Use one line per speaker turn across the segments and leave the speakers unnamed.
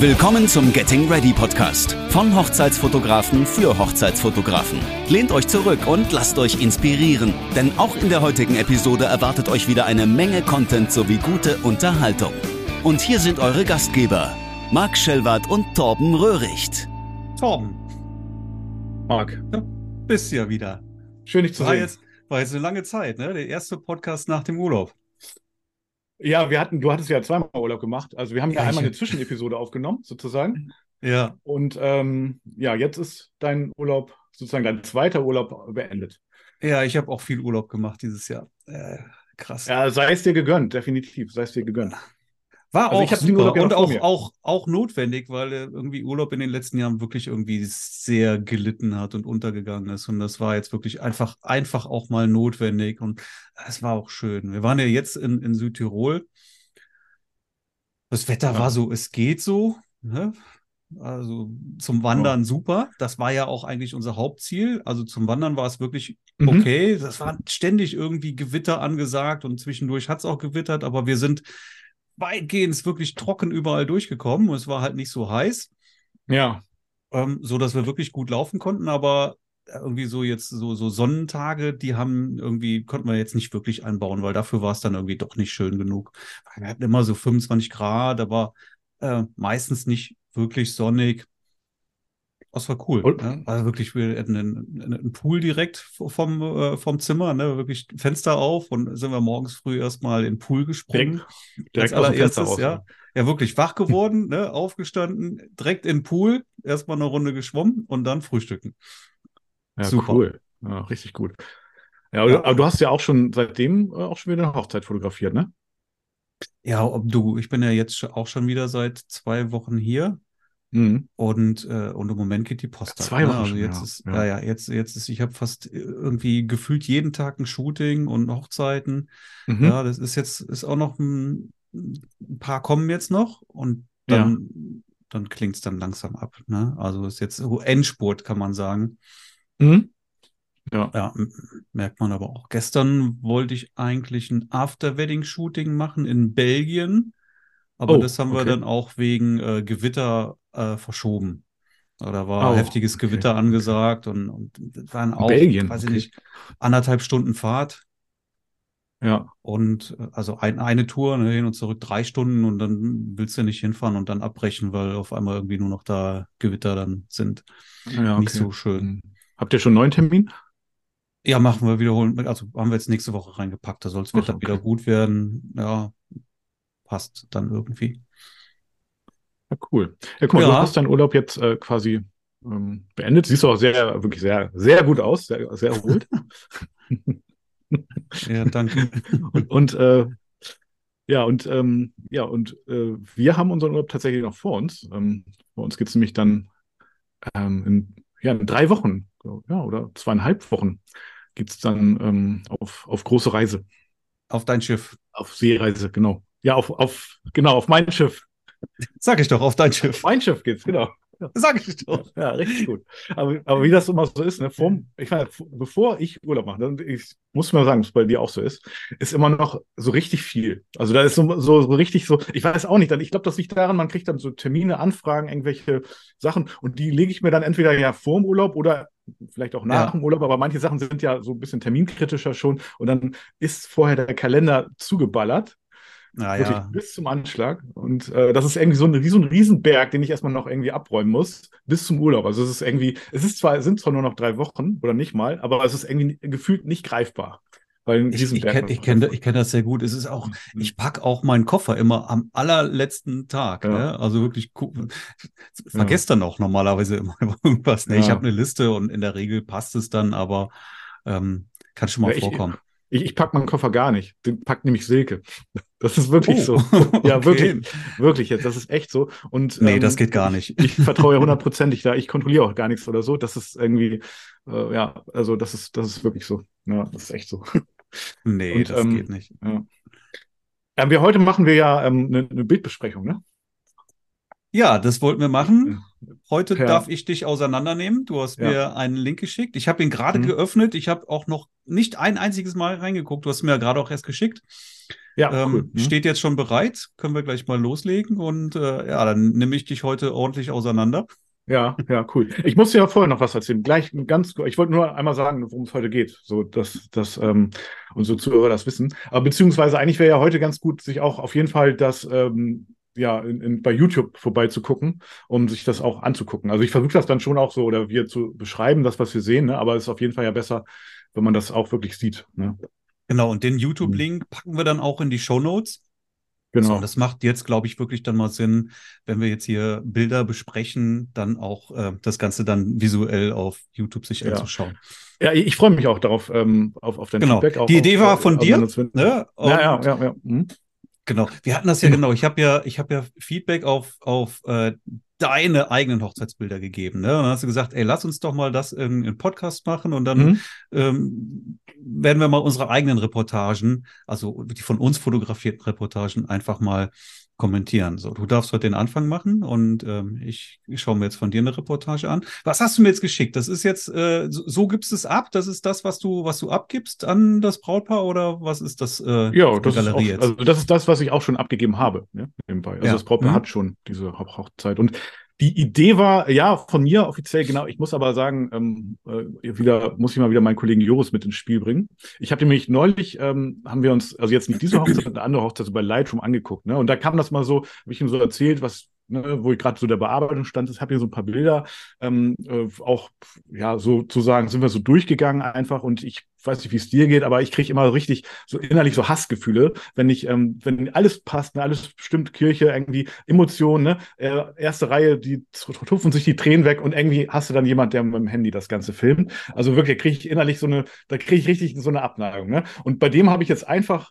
Willkommen zum Getting Ready Podcast von Hochzeitsfotografen für Hochzeitsfotografen. Lehnt euch zurück und lasst euch inspirieren, denn auch in der heutigen Episode erwartet euch wieder eine Menge Content sowie gute Unterhaltung. Und hier sind eure Gastgeber, Marc Schellwart und Torben Röhricht.
Torben. Marc, ja, bist ja wieder.
Schön, dich zu
war
sehen.
Jetzt, war jetzt eine lange Zeit, ne? Der erste Podcast nach dem Urlaub.
Ja, wir hatten, du hattest ja zweimal Urlaub gemacht. Also wir haben ja,
Ja,
einmal eine Zwischenepisode aufgenommen, sozusagen.
Ja.
Und ähm, ja, jetzt ist dein Urlaub, sozusagen dein zweiter Urlaub beendet.
Ja, ich habe auch viel Urlaub gemacht dieses Jahr. Äh, krass.
Ja, sei es dir gegönnt, definitiv, sei es dir gegönnt.
War
Also
auch super und auch, auch, auch notwendig, weil irgendwie Urlaub in den letzten Jahren wirklich irgendwie sehr gelitten hat und untergegangen ist. Und das war jetzt wirklich einfach, einfach auch mal notwendig. Und es war auch schön. Wir waren ja jetzt in, in Südtirol. Das Wetter
Ja.
war so, es geht so. Ne? Also zum Wandern super. Das war ja auch eigentlich unser Hauptziel. Also zum Wandern war es wirklich
Mhm.
okay. Das war ständig irgendwie Gewitter angesagt und zwischendurch hat es auch gewittert, aber wir sind weitgehend wirklich trocken überall durchgekommen und es war halt nicht so heiß,
Ja,
ähm, so dass wir wirklich gut laufen konnten, aber irgendwie so jetzt so, so Sonnentage, die haben irgendwie, konnten wir jetzt nicht wirklich einbauen, weil dafür war es dann irgendwie doch nicht schön genug. Wir hatten immer so 25 Grad, aber äh, meistens nicht wirklich sonnig. Das war cool.
Und-
Ne? Also wirklich, wir hatten einen, einen Pool direkt vom, äh, vom Zimmer, ne? wirklich Fenster auf und sind wir morgens früh erstmal in den Pool gesprungen.
direkt, direkt
Als
aus dem Fenster
allererstes,
raus.
ja. Ja, wirklich wach geworden, ne, aufgestanden, direkt in den Pool, erstmal eine Runde geschwommen und dann frühstücken.
Ja,
Super.
cool. Ja, richtig gut. Ja, aber,
Ja.
aber du hast ja auch schon seitdem äh, auch schon wieder eine Hochzeit fotografiert, ne?
Ja, ob du, ich bin ja jetzt auch schon wieder seit zwei Wochen hier
Mhm.
und, äh, und im Moment geht die Post ab,
Zwei
ne?
Wochen
Also
schon,
jetzt
ja,
ist,
ja.
ja, ja, jetzt, jetzt ist, ich habe fast äh, irgendwie gefühlt jeden Tag ein Shooting und Hochzeiten.
Mhm.
Ja, das ist jetzt, ist auch noch ein, ein paar kommen jetzt noch und dann, dann klingt es dann langsam ab, ne? Also ist jetzt so Endspurt, kann man sagen.
Mhm. Ja.
Ja, merkt man aber auch. Gestern wollte ich eigentlich ein After-Wedding-Shooting machen in Belgien, aber
Oh,
das haben wir
okay.
dann auch wegen äh, Gewitter äh, verschoben. Da war
Oh,
heftiges
okay,
Gewitter angesagt und, und waren auch,
Belgien,
weiß ich
okay.
nicht, anderthalb Stunden Fahrt
Ja.
und äh, also ein, eine Tour ne, hin und zurück drei Stunden und dann willst du nicht hinfahren und dann abbrechen, weil auf einmal irgendwie nur noch da Gewitter dann sind.
Ja,
Nicht
okay.
so schön.
Mhm. Habt ihr schon einen neuen Termin?
Ja, machen wir wiederholen. Also haben wir jetzt nächste Woche reingepackt. Da soll Wetter
okay.
wieder gut werden. Ja, passt dann irgendwie.
Ja, cool. Ja, guck mal, du
Ja.
hast deinen Urlaub jetzt äh, quasi ähm, beendet. Siehst du auch sehr, wirklich sehr, sehr gut aus, sehr, sehr erholt.
Ja, danke.
und und äh, ja, und ähm, ja, und äh, wir haben unseren Urlaub tatsächlich noch vor uns. Ähm, bei uns geht's nämlich dann ähm, in, ja, in drei Wochen, ja, oder zweieinhalb Wochen geht's dann ähm, auf, auf große Reise,
Auf dein Schiff.
auf Seereise, genau. Ja, auf, auf, genau, auf mein Schiff.
Sag ich doch, auf dein Schiff.
Mein Schiff geht's, genau.
Sag ich doch.
Ja, richtig gut. Aber, aber wie das immer so ist, ne, vorm, ich meine, bevor ich Urlaub mache, dann, ich muss mal sagen, dass es bei dir auch so ist, ist immer noch so richtig viel. Also da ist so, so, so richtig so, ich weiß auch nicht, ich glaube, das liegt daran, man kriegt dann so Termine, Anfragen, irgendwelche Sachen und die lege ich mir dann entweder ja vorm Urlaub oder vielleicht auch nach
Ja.
dem Urlaub, aber manche Sachen sind ja so ein bisschen terminkritischer schon und dann ist vorher der Kalender zugeballert wirklich
Naja,
bis zum Anschlag. Und äh, das ist irgendwie so ein, wie so ein Riesenberg, den ich erstmal noch irgendwie abräumen muss, bis zum Urlaub. Also es ist irgendwie, es ist zwar, sind zwar nur noch drei Wochen oder nicht mal, aber es ist irgendwie gefühlt nicht greifbar. Weil
ich, ich kenne ich kenn, ich kenn das sehr gut. Es ist auch,
Mhm.
ich pack auch meinen Koffer immer am allerletzten Tag.
Ja.
Ne? Also wirklich, gu- vergesst dann auch normalerweise immer irgendwas. Ne? Ich
Ja.
habe eine Liste und in der Regel passt es dann, aber ähm, kann schon mal
Ja, ich-
vorkommen.
Ich, ich packe meinen Koffer gar nicht. Den packt nämlich Silke. Das ist wirklich so. Ja,
okay.
wirklich. Wirklich jetzt. Das ist echt so. Und,
Nee,
ähm,
das geht gar nicht.
Ich vertraue ja hundertprozentig da. Ich kontrolliere auch gar nichts oder so. Das ist irgendwie, äh, ja, also das ist, das ist wirklich so. Ja, das ist echt so.
Nee,
Und,
das
ähm,
geht nicht.
Ja. Ähm, wir heute machen wir ja ähm, eine, eine Bildbesprechung, ne?
Ja, das wollten wir machen. Heute
Ja.
darf ich dich auseinandernehmen. Du hast
Ja.
mir einen Link geschickt. Ich habe ihn gerade
Mhm.
geöffnet. Ich habe auch noch nicht ein einziges Mal reingeguckt. Du hast mir ja gerade auch erst geschickt. Ja, ähm, cool. Mhm. Steht jetzt schon bereit. Können wir gleich mal loslegen. Und äh, ja, dann nehme ich dich heute ordentlich auseinander.
Ja, ja, cool. Ich muss ja vorher noch was erzählen. Gleich ganz, ich wollte nur einmal sagen, worum es heute geht, so dass, dass ähm, unsere Zuhörer das wissen. Aber beziehungsweise eigentlich wäre ja heute ganz gut, sich auch auf jeden Fall das ähm, ja in, in, bei YouTube vorbeizugucken, um sich das auch anzugucken. Also ich versuche das dann schon auch so oder wir zu beschreiben, das was wir sehen, ne? aber es ist auf jeden Fall ja besser, wenn man das auch wirklich sieht. Ne?
Genau. Und den YouTube-Link packen wir dann auch in die Show Notes. Genau. So, das macht jetzt, glaube ich, wirklich dann mal Sinn, wenn wir jetzt hier Bilder besprechen, dann auch äh, das Ganze dann visuell auf YouTube sich ja. anzuschauen.
Ja, ich, ich freue mich auch darauf, ähm, auf, auf dein
genau.
Feedback. Auch
Die Idee
auf,
war von dir.
Ne? ja, ja, ja. ja. Mhm.
Genau. Wir hatten das ja genau. Ich habe ja, ich habe ja Feedback auf, auf äh, deine eigenen Hochzeitsbilder gegeben. Ne? Und dann hast du gesagt, ey, lass uns doch mal das in, in Podcast machen und dann mhm. ähm, werden wir mal unsere eigenen Reportagen, also die von uns fotografierten Reportagen, einfach mal kommentieren. So, du darfst heute den Anfang machen und ähm, ich, ich schaue mir jetzt von dir eine Reportage an. Was hast du mir jetzt geschickt? Das ist jetzt, äh, so, so gibst es ab? Das ist das, was du, was du abgibst an das Brautpaar oder was ist das?
Äh, ja, das ist, auch, also das ist das, was ich auch schon abgegeben habe. Ja, nebenbei. Also ja. das Brautpaar mhm. hat schon diese Hochzeit und die Idee war, ja, von mir offiziell, genau. Ich muss aber sagen, ähm, äh, wieder, muss ich mal wieder meinen Kollegen Joris mit ins Spiel bringen. Ich habe nämlich neulich, ähm, haben wir uns, also jetzt nicht diese Hochzeit, eine andere Hochzeit bei Lightroom angeguckt, ne? Und da kam das mal so, habe ich ihm so erzählt, was, ne, wo ich gerade so der Bearbeitung stand, ich habe hier so ein paar Bilder, ähm, äh, auch, ja, sozusagen sind wir so durchgegangen einfach und ich weiß nicht, wie es dir geht, aber ich kriege immer richtig so innerlich so Hassgefühle, wenn ich, ähm, wenn alles passt, ne, alles stimmt, Kirche, irgendwie Emotionen, ne, äh, erste Reihe, die tupfen sich die Tränen weg und irgendwie hast du dann jemand, der mit dem Handy das Ganze filmt. Also wirklich kriege ich innerlich so eine, da kriege ich richtig so eine Abneigung. Ne? Und bei dem habe ich jetzt einfach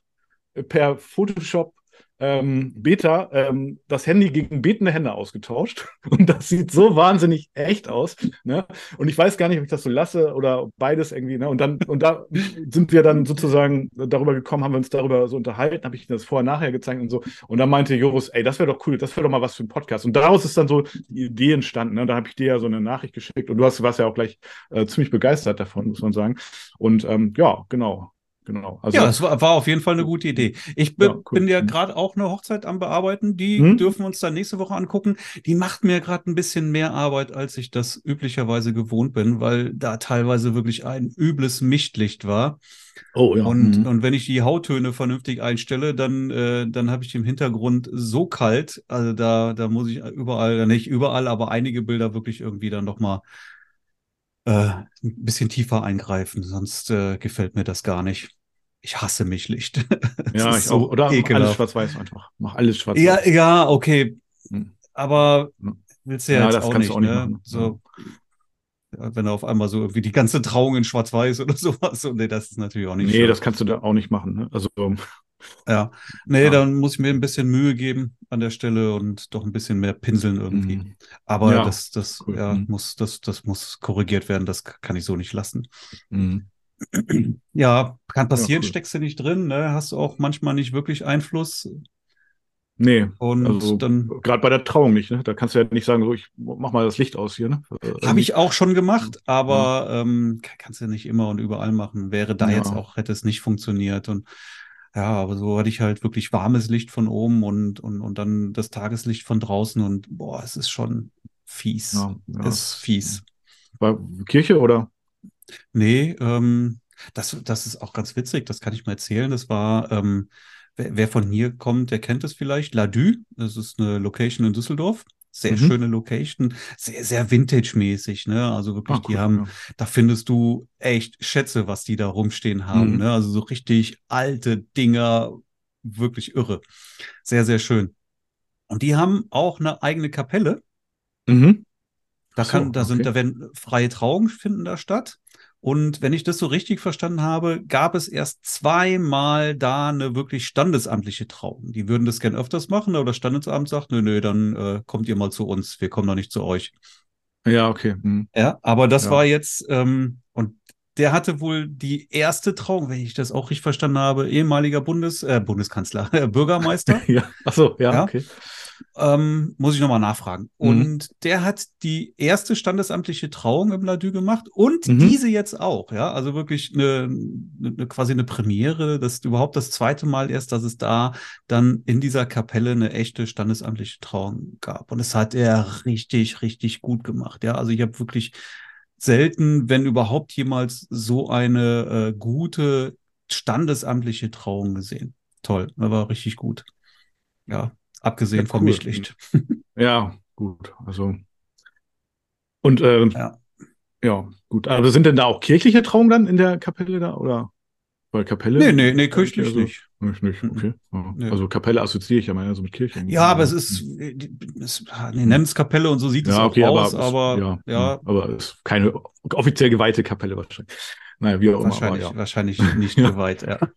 per Photoshop ähm, Beta ähm, das Handy gegen betende Hände ausgetauscht. Und das sieht so wahnsinnig echt aus. Ne? Und ich weiß gar nicht, ob ich das so lasse oder beides irgendwie. Ne? Und dann, und da sind wir dann sozusagen darüber gekommen, haben wir uns darüber so unterhalten, habe ich das vorher, nachher gezeigt und so. Und dann meinte Joris, ey, das wäre doch cool, das wäre doch mal was für ein Podcast. Und daraus ist dann so die Idee entstanden. Ne? Da habe ich dir ja so eine Nachricht geschickt und du hast, warst ja auch gleich äh, ziemlich begeistert davon, muss man sagen. Und ähm, ja, genau. Genau.
Also, ja, es war, war, auf jeden Fall eine gute Idee. Ich bin ja, cool. bin ja mhm. gerade auch eine Hochzeit am Bearbeiten. Die hm? dürfen wir uns dann nächste Woche angucken. Die macht mir gerade ein bisschen mehr Arbeit, als ich das üblicherweise gewohnt bin, weil da teilweise wirklich ein übles Mischlicht war. Oh ja. Und, mhm. und wenn ich die Hauttöne vernünftig einstelle, dann, äh, dann habe ich im Hintergrund so kalt. Also da, da muss ich überall, nicht überall, aber einige Bilder wirklich irgendwie dann nochmal äh, ein bisschen tiefer eingreifen, sonst äh, gefällt mir das gar nicht ich hasse mich Licht.
ja, ich so auch. Oder ekelhaft. alles schwarz-weiß einfach. Mach alles schwarz-weiß.
Ja, ja, okay. Hm. Aber willst du ja, ja jetzt auch nicht, auch nicht, ne? Machen. So, wenn er auf einmal so irgendwie die ganze Trauung in schwarz-weiß oder sowas. Und nee, das ist natürlich auch nicht
Nee, schön. das kannst du da auch nicht machen. Ne? Also.
Ja, nee, ja. dann muss ich mir ein bisschen Mühe geben an der Stelle und doch ein bisschen mehr pinseln irgendwie. Mhm. Aber ja, das, das, cool. ja, mhm. muss, das, das muss korrigiert werden. Das kann ich so nicht lassen. Mhm. Ja, kann passieren, ja, cool. steckst du nicht drin, ne? hast du auch manchmal nicht wirklich Einfluss.
Nee, und also, dann gerade bei der Trauung nicht, ne? Da kannst du ja nicht sagen, so ich mach mal das Licht aus hier, ne?
Äh, Habe ich auch schon gemacht, aber ja. ähm, kannst du nicht immer und überall machen. Wäre da ja. jetzt auch, hätte es nicht funktioniert. Und ja, aber so hatte ich halt wirklich warmes Licht von oben und, und, und dann das Tageslicht von draußen und boah, es ist schon fies. Ja, ja. Es ist fies.
War Kirche oder?
Nee, ähm, das, das ist auch ganz witzig, das kann ich mal erzählen. Das war, ähm, wer, wer, von hier kommt, der kennt es vielleicht, La Du, das ist eine Location in Düsseldorf. Sehr mhm. schöne Location, sehr, sehr vintage-mäßig, ne? Also wirklich, cool, die haben, ja. da findest du echt Schätze, was die da rumstehen haben, mhm. ne? Also so richtig alte Dinger, wirklich irre. Sehr, sehr schön. Und die haben auch eine eigene Kapelle. Mhm. Da kann, so, da sind, okay. da werden freie Trauungen finden da statt. Und wenn ich das so richtig verstanden habe, gab es erst zweimal da eine wirklich standesamtliche Trauung. Die würden das gern öfters machen, aber das Standesamt sagt, nö, nö, dann äh, kommt ihr mal zu uns, wir kommen noch nicht zu euch.
Ja, okay. Hm.
Ja, aber das ja. war jetzt, ähm, und der hatte wohl die erste Trauung, wenn ich das auch richtig verstanden habe, ehemaliger Bundes, äh, Bundeskanzler, Bürgermeister.
ja, ach so, ja, ja, okay.
Ähm, muss ich nochmal nachfragen.
Mhm.
Und der hat die erste standesamtliche Trauung im Ladue gemacht und
Mhm.
diese jetzt auch, ja. Also wirklich eine, eine quasi eine Premiere. Das ist überhaupt das zweite Mal erst, dass es da dann in dieser Kapelle eine echte standesamtliche Trauung gab. Und das hat er richtig, richtig gut gemacht. Ja, also ich habe wirklich selten, wenn überhaupt jemals so eine äh, gute standesamtliche Trauung gesehen. Toll, das war richtig gut. Ja, abgesehen
Ja,
vom
cool.
Mischlicht.
Ja, gut. Also. Und ähm,
Ja.
ja, gut. Aber sind denn da auch kirchliche Trauungen dann in der Kapelle da? Oder? Weil Kapelle?
Nee, nee, nee, kirchlich
also,
nicht.
Nicht, nicht.
Mhm.
okay. Ja. Also Kapelle assoziiere ich ja mal so mit Kirche.
Ja, aber es ist, äh, es, nee, nennen es Kapelle und so sieht es
ja,
auch
okay,
aus,
aber,
aber,
es- ja,
ja,
aber es ist keine offiziell geweihte Kapelle wahrscheinlich. Naja, wie auch immer.
wahrscheinlich,
Aber,
wahrscheinlich nicht
Ja.
geweiht, ja.
ja.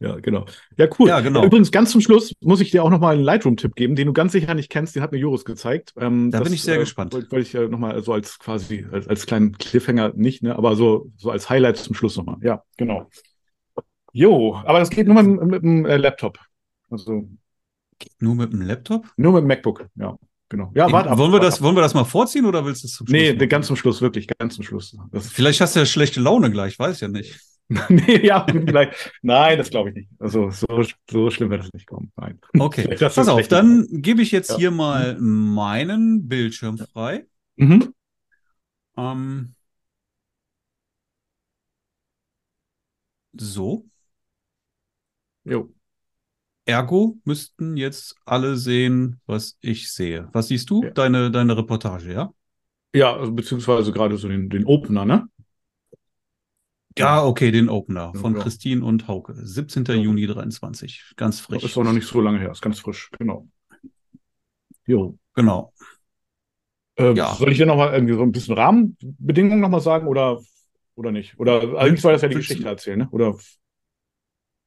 ja, genau. Ja, cool.
Ja, genau.
Übrigens, ganz zum Schluss muss ich dir auch nochmal einen Lightroom-Tipp geben, den du ganz sicher nicht kennst. Den hat mir Joris gezeigt. Ähm,
Da bin ich sehr gespannt.
Wollte wollte ich ja nochmal so als quasi, als, als kleinen Cliffhanger nicht, ne, aber so, so als Highlight zum Schluss nochmal. Ja, genau. Jo, aber das geht nur mit, mit dem äh, Laptop. Also
Nur mit dem Laptop?
nur mit dem MacBook. Ja, genau. Ja, warte
wollen, wir das,
ab.
wollen wir das mal vorziehen oder willst du es zum Schluss?
Nee,
machen?
ganz zum Schluss, wirklich, ganz zum Schluss. Das,
Vielleicht hast du ja schlechte Laune gleich, weiß ja nicht.
nee, ja, vielleicht. Nein, das glaube ich nicht. Also so, so schlimm wird das nicht kommen. Nein.
Okay, pass auf, dann gebe ich jetzt
Ja.
hier mal meinen Bildschirm frei.
Mhm.
Ähm, so,
Jo.
ergo müssten jetzt alle sehen, was ich sehe. Was siehst du?
Ja.
Deine, deine Reportage, ja?
Ja, also beziehungsweise gerade so den, den Opener, ne?
Ja, okay, den Opener von
ja.
Christine und Hauke. 17.
Ja.
Juni 23. Ganz frisch.
Ist auch noch nicht so lange her, ist ganz frisch, genau. Jo.
Genau.
Äh,
Ja.
Soll ich dir nochmal irgendwie so ein bisschen Rahmenbedingungen nochmal sagen oder, oder nicht? Oder eigentlich soll das ja die Geschichte erzählen, ne? Oder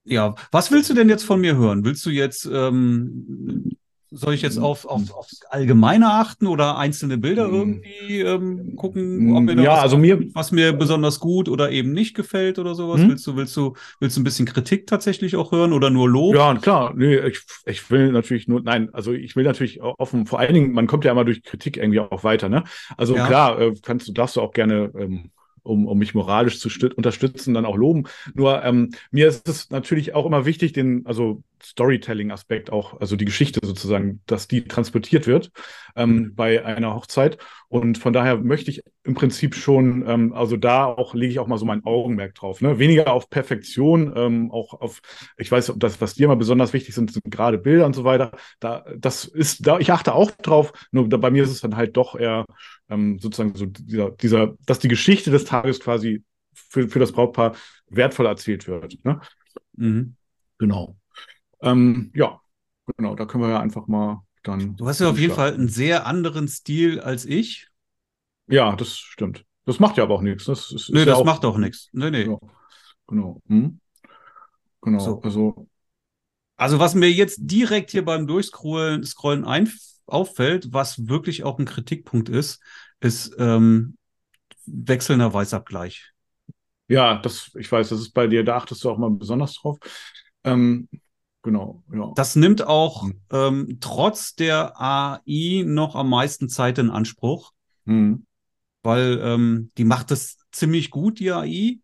Ja, was willst du denn jetzt von mir hören? Willst du jetzt, ähm, soll ich jetzt auf, auf, aufs Allgemeine achten oder einzelne Bilder
Mm.
irgendwie ähm, gucken, ob mir
Ja,
was,
also mir-
was mir besonders gut oder eben nicht gefällt oder sowas?
Hm?
Willst du, willst du, willst du ein bisschen Kritik tatsächlich auch hören oder nur Lob?
Ja, klar. Nee, ich, ich will natürlich nur, nein, also ich will natürlich offen, vor allen Dingen, man kommt ja immer durch Kritik irgendwie auch weiter, ne? Also
Ja.
klar, äh, kannst du, darfst du auch gerne, ähm, um, um mich moralisch zu stüt- unterstützen, dann auch loben. Nur ähm, mir ist es natürlich auch immer wichtig, den, also Storytelling-Aspekt auch, also die Geschichte sozusagen, dass die transportiert wird ähm, bei einer Hochzeit. Und von daher möchte ich im Prinzip schon, ähm, also da auch lege ich auch mal so mein Augenmerk drauf. Ne? Weniger auf Perfektion, ähm, auch auf, ich weiß, ob das, was dir mal besonders wichtig sind, sind gerade Bilder und so weiter. Da, das ist, da, ich achte auch drauf, nur da, bei mir ist es dann halt doch eher ähm, sozusagen so dieser, dieser, dass die Geschichte des Tages quasi für, für das Brautpaar wertvoll erzählt wird. Ne?
Mhm.
Genau. Ähm, ja, genau, da können wir ja einfach mal dann.
Du hast ja auf jeden. Fall einen sehr anderen Stil als ich.
Ja, das stimmt. Das macht ja aber auch nichts. Das ist,
Nö,
ist ja
das
auch,
macht auch nichts. Nee, nee.
Ja, genau. Hm? Genau.
So.
Also,
Also was mir jetzt direkt hier beim Durchscrollen Scrollen ein, auffällt, was wirklich auch ein Kritikpunkt ist, ist ähm, wechselnder Weißabgleich.
ja, das, ich weiß, das ist bei dir, da achtest du auch mal besonders drauf. Ähm, genau, ja.
Das nimmt auch
Hm.
ähm, trotz der AI noch am meisten Zeit in Anspruch,
Hm.
weil ähm, die macht das ziemlich gut, die AI,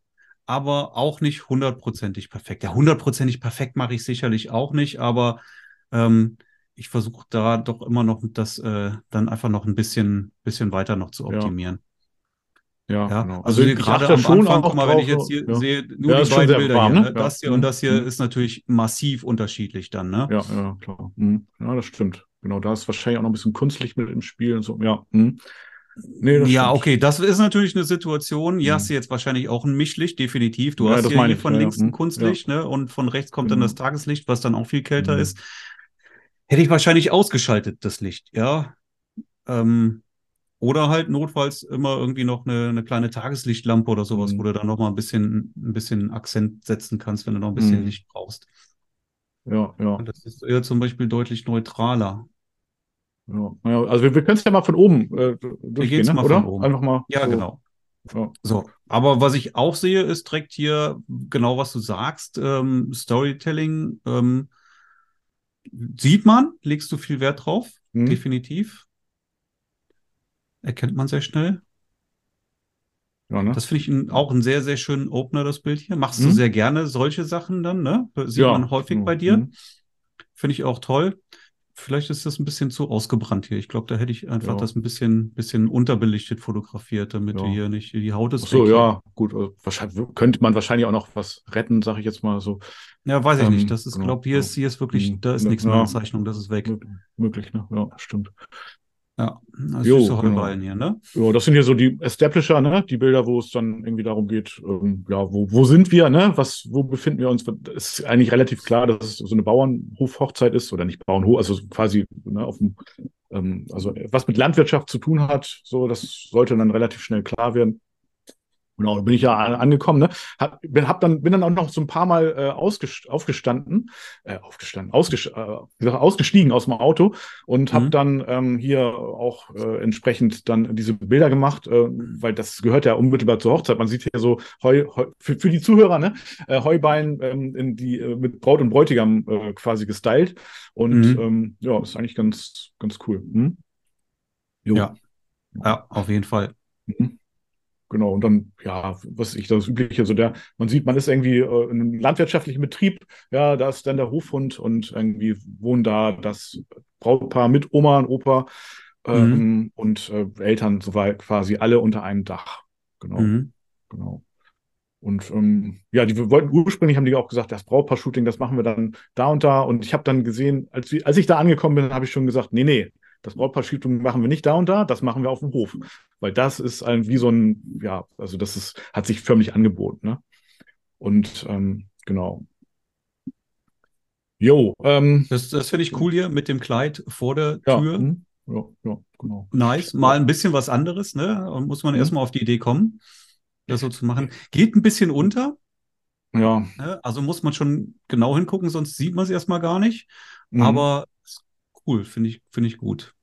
aber auch nicht hundertprozentig perfekt. Ja, hundertprozentig perfekt mache ich sicherlich auch nicht, aber ähm, ich versuche da doch immer noch das äh, dann einfach noch ein bisschen, bisschen weiter noch zu optimieren.
Ja,
Ja,
genau.
also,
ich
gerade am
schon
Anfang,
auch
mal, wenn ich jetzt hier
ja.
sehe, nur
Ja,
die beiden Bilder
warm,
hier,
ne?
ne? das
Ja.
hier und das hier
Mhm.
ist natürlich massiv unterschiedlich dann, ne?
Ja, ja, klar. Hm. Ja, das stimmt. Genau, da ist wahrscheinlich auch noch ein bisschen Kunstlicht mit im Spiel und so. Ja. Hm. Nee,
ja,
stimmt.
okay, das ist natürlich eine Situation. Hier
Mhm.
hast du jetzt wahrscheinlich auch ein Mischlicht, definitiv. Du
Ja,
hast hier, hier von
ja, ja.
links ein
Mhm.
Kunstlicht, ne? Und von rechts kommt dann
Genau.
das Tageslicht, was dann auch viel kälter
Mhm.
ist. Hätte ich wahrscheinlich ausgeschaltet, das Licht, ja. Ähm, oder halt notfalls immer irgendwie noch eine, eine kleine Tageslichtlampe oder sowas,
Mhm.
wo du dann noch mal ein bisschen, ein bisschen Akzent setzen kannst, wenn du noch ein bisschen
Mhm.
Licht brauchst.
Ja, ja.
Und das ist eher zum Beispiel deutlich neutraler.
Ja, also wir, wir können es ja mal von oben äh, durchgehen, ne?
mal
oder?
von oben.
Einfach mal.
Ja,
so.
genau.
Ja.
So, aber was ich auch sehe, ist direkt hier genau, was du sagst, ähm, Storytelling. Ähm, sieht man, legst du viel Wert drauf,
Mhm.
definitiv. Erkennt man sehr schnell.
Ja, ne?
Das finde ich ein, auch einen sehr, sehr schönen Opener, das Bild hier. Machst du
Mhm.
sehr gerne solche Sachen dann, ne? Sieht
Ja,
man häufig
genau.
bei dir.
Mhm.
Finde ich auch toll. Vielleicht ist das ein bisschen zu ausgebrannt hier. Ich glaube, da hätte ich einfach
Ja.
das ein bisschen, bisschen unterbelichtet fotografiert, damit
Ja.
hier nicht, die Haut ist
Ach so,
weg
ja, gut. Also wahrscheinlich, könnte man wahrscheinlich auch noch was retten, sage ich jetzt mal so.
Ja, weiß ich
Ähm,
nicht. Das ist,
genau,
glaube hier ist, hier ist wirklich,
Mhm.
da ist nichts mehr an. Zeichnung, das ist weg.
Mö- Möglich, ne? Ja, stimmt.
Ja, also
Jo,
süße
genau.
Hier, ne?
Ja, das sind hier so die Establisher, ne? Die Bilder, wo es dann irgendwie darum geht, ähm, ja, wo, wo sind wir, ne? Was, wo befinden wir uns? Es ist eigentlich relativ klar, dass es so eine Bauernhof-Hochzeit ist oder nicht Bauernhof, also quasi ne, auf dem, ähm, also was mit Landwirtschaft zu tun hat, so, das sollte dann relativ schnell klar werden. Genau, da bin ich ja an- angekommen, ne? Hab, bin, hab dann, bin dann auch noch so ein paar Mal äh, aufgestanden, äh, aufgestanden, ausges, äh, ausgestiegen aus dem Auto und habe
Mhm.
dann ähm, hier auch äh, entsprechend dann diese Bilder gemacht, äh, weil das gehört ja unmittelbar zur Hochzeit. Man sieht hier so Heu, Heu für, für die Zuhörer, ne? Äh, Heubein ähm, in die äh, mit Braut und Bräutigam äh, quasi gestylt und
Mhm.
ähm, ja, ist eigentlich ganz ganz cool. Hm?
Ja. Ja, auf jeden Fall.
Mhm. Genau, und dann, ja, was ich das Übliche, so der, man sieht, man ist irgendwie äh, in einem landwirtschaftlichen Betrieb, ja, da ist dann der Hofhund und irgendwie wohnen da das Brautpaar mit Oma und Opa ähm, und äh, Eltern, soweit quasi alle unter einem Dach. Genau,
Mhm.
genau. Und ähm, ja, die wir wollten ursprünglich haben die auch gesagt, das Brautpaar-Shooting, das machen wir dann da und da. Und ich habe dann gesehen, als, als ich da angekommen bin, habe ich schon gesagt, nee, nee, das Brautpaar-Shooting machen wir nicht da und da, das machen wir auf dem Hof. Weil das ist ein, wie so ein, ja, also das ist, hat sich förmlich angeboten, ne? Und ähm, genau. Jo, ähm,
Das, das finde ich cool hier mit dem Kleid vor der
ja,
Tür.
hm, ja, ja, genau.
Nice. Mal ein bisschen was anderes, ne? Und muss man
Mhm.
erstmal auf die Idee kommen, das so zu machen. Geht ein bisschen unter,
Ja,
ne? Also muss man schon genau hingucken, sonst sieht man es erstmal gar nicht.
mhm.
Aber cool, finde ich, finde ich gut.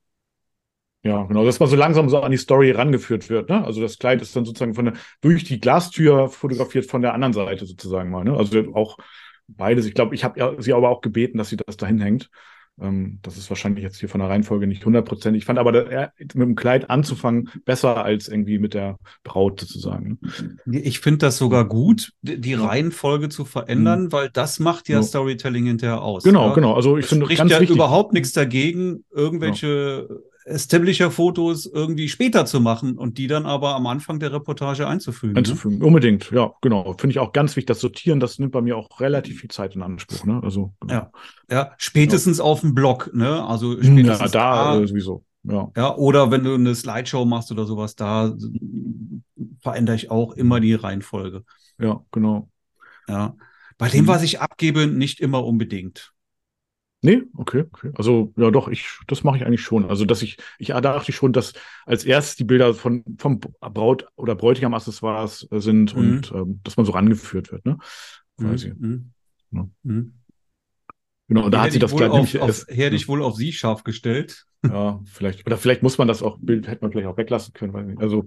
Ja, genau, dass man so langsam so an die Story rangeführt wird, ne? Also das Kleid ist dann sozusagen von der, durch die Glastür fotografiert von der anderen Seite sozusagen mal, ne? Also auch beides. Ich glaube, ich habe sie aber auch gebeten, dass sie das dahin hängt. Ähm, das ist wahrscheinlich jetzt hier von der Reihenfolge nicht hundertprozentig. Ich fand aber, da, er- mit dem Kleid anzufangen besser als irgendwie mit der Braut sozusagen. Ne?
Ich finde das sogar gut, die. Reihenfolge zu verändern, weil das macht ja
Ja.
Storytelling hinterher aus.
Genau,
ja?
genau. Also ich
Es
finde
spricht
ganz
ja
wichtig.
überhaupt nichts dagegen, irgendwelche Establisher-Fotos irgendwie später zu machen und die dann aber am Anfang der Reportage einzufügen. Ne?
einzufügen. Unbedingt, ja, genau. Finde ich auch ganz wichtig. Das Sortieren, das nimmt bei mir auch relativ viel Zeit in Anspruch. Ne? Also, genau.
Ja. Ja, spätestens auf dem Blog, ne? Also
ja,
spätestens
da äh, sowieso. Ja.
Ja, oder wenn du eine Slideshow machst oder sowas, da verändere ich auch immer die Reihenfolge.
ja, genau.
Ja. Bei dem,
Mhm.
was ich abgebe, nicht immer unbedingt.
Nee, okay, okay. Also, ja, doch, ich, das mache ich eigentlich schon. Also, dass ich, ich da dachte ich schon, dass als erstes die Bilder von, vom Braut- oder Bräutigam-Accessoires äh, sind
Mhm.
und ähm, dass man so rangeführt wird, ne? Quasi.
Mhm.
Ja.
Mhm.
Genau, und da hat sie das gleich nämlich
auf, hätte ich wohl auf sie scharf gestellt.
Ja, vielleicht. Oder vielleicht muss man das auch, Bild hätte man vielleicht auch weglassen können, nicht. Also,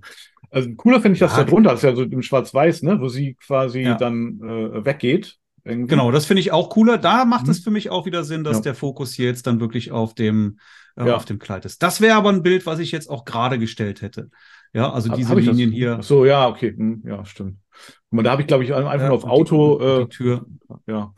also cooler finde ich das
Ja.
da drunter. Das ist ja so im Schwarz-Weiß, ne? Wo sie quasi
Ja.
dann äh, weggeht. Irgendwie.
Genau, das finde ich auch cooler. Da macht
Mhm.
es für mich auch wieder Sinn, dass
Ja.
der Fokus hier jetzt dann wirklich auf dem, äh,
Ja.
auf dem Kleid ist. Das wäre aber ein Bild, was ich jetzt auch gerade gestellt hätte. Ja, also diese
das?
Linien hier.
Ach so, ja, okay. Hm, ja, stimmt. Guck mal, da habe ich, glaube ich, einfach
Ja,
nur auf Auto,
die,
äh,
die Tür.
ja,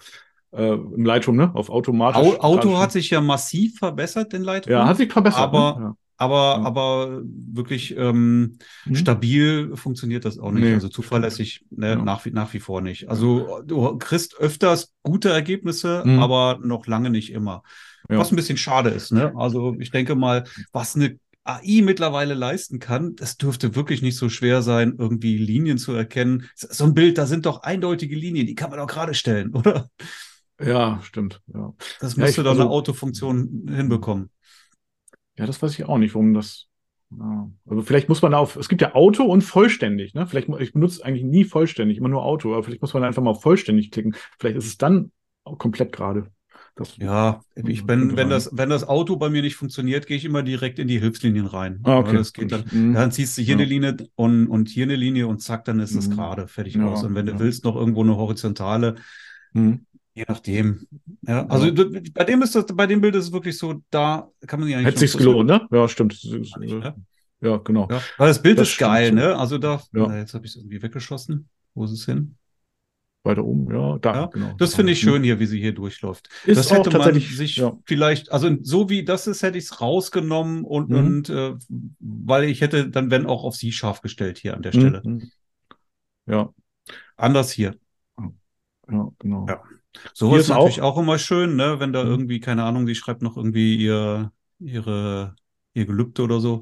äh, im Lightroom, ne? Auf automatisch.
Au Auto hat sich ja massiv verbessert, den Lightroom.
Ja, hat sich verbessert.
Aber-
ne?
Aber,
Ja.
aber wirklich ähm,
ja. Mhm.
stabil funktioniert das auch nicht.
Nee.
Also zuverlässig ne,
Ja.
nach, wie, nach wie vor nicht. Also du kriegst öfters gute Ergebnisse,
Mhm.
aber noch lange nicht immer.
Ja.
Was ein bisschen schade ist. Ne? Also ich denke mal, was eine AI mittlerweile leisten kann, das dürfte wirklich nicht so schwer sein, irgendwie Linien zu erkennen. So ein Bild, da sind doch eindeutige Linien, die kann man doch gerade stellen, oder?
ja, stimmt. Ja.
Das
Ja,
müsste
ich-
doch eine
also-
Autofunktion hinbekommen.
Ja, das weiß ich auch nicht, warum das. Ja. Also vielleicht muss man auf, es gibt ja Auto und vollständig, ne? Vielleicht, ich benutze eigentlich nie vollständig, immer nur Auto, aber vielleicht muss man einfach mal auf vollständig klicken. Vielleicht ist es dann auch komplett gerade. Das,
Ja, ich bin, wenn das, wenn das Auto bei mir nicht funktioniert, gehe ich immer direkt in die Hilfslinien rein.
Ah, okay.
Das geht dann,
Mhm.
dann ziehst du hier
Ja.
eine Linie und, und hier eine Linie und zack, dann ist es
Mhm.
gerade fertig
Ja,
aus. Und wenn du
ja.
willst, noch irgendwo eine horizontale,
Mhm.
Je nachdem. Ja, also
Ja.
bei dem ist das, bei dem Bild ist es wirklich so, da kann man sich eigentlich
Hätte sich's gelohnt, ne? Ja, stimmt.
ne?
Ja, genau.
Ja, weil das Bild
Das
ist
stimmt
geil,
so.
ne? Also da,
Ja.
na, jetzt habe ich es irgendwie weggeschossen. Wo ist es hin?
Weiter oben, ja, da,
Ja,
genau.
Das finde ich schön hier, wie sie hier durchläuft.
Ist
das hätte man sich
ja.
vielleicht, also so wie das ist, hätte ich es rausgenommen und,
Mhm.
und äh, weil ich hätte dann, wenn auch auf sie scharf gestellt hier an der Stelle.
Mhm. Ja,
Anders hier.
ja, genau.
Ja. Sowas
ist
natürlich
auch-
auch, immer schön, ne? Wenn da
Mhm.
irgendwie, keine Ahnung, sie schreibt noch irgendwie ihr, ihre, ihr Gelübde oder so.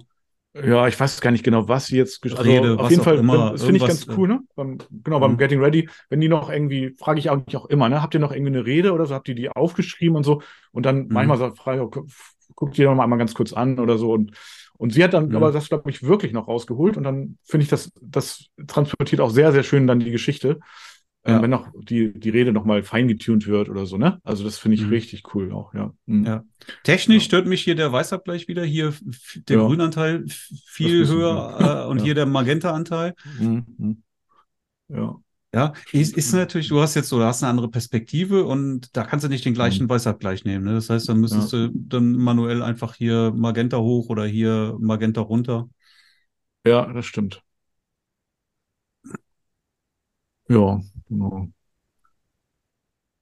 Ja, ich weiß gar nicht genau, was sie jetzt gesch-
Rede,
auf jeden Fall,
immer,
das finde ich ganz cool, ne? Beim, genau, beim
Mhm.
Getting Ready, wenn die noch irgendwie, frage ich eigentlich auch immer, ne? Habt ihr noch irgendwie eine Rede oder so? Habt ihr die aufgeschrieben und so? Und dann
Mhm.
manchmal so, frage ich, gu- guckt ihr mal einmal ganz kurz an oder so. Und, und sie hat dann
Mhm.
aber das, glaube ich, wirklich noch rausgeholt. Und dann finde ich, das, das transportiert auch sehr, sehr schön dann die Geschichte. Äh,
Ja.
wenn noch die, die Rede nochmal feingetunt wird oder so, ne? Also das finde ich
Mhm.
richtig cool auch, ja. Mhm.
Ja. Technisch
Ja.
stört mich hier der Weißabgleich wieder. Hier der. Grünanteil viel höher äh, und hier der Magenta-Anteil.
Mhm. Mhm. Ja.
Ja, ist, ist natürlich, du hast jetzt so, du hast eine andere Perspektive und da kannst du nicht den gleichen
Mhm.
Weißabgleich nehmen. Ne? Das heißt, dann müsstest du dann manuell einfach hier Magenta hoch oder hier Magenta runter.
Ja, das stimmt. Ja, genau.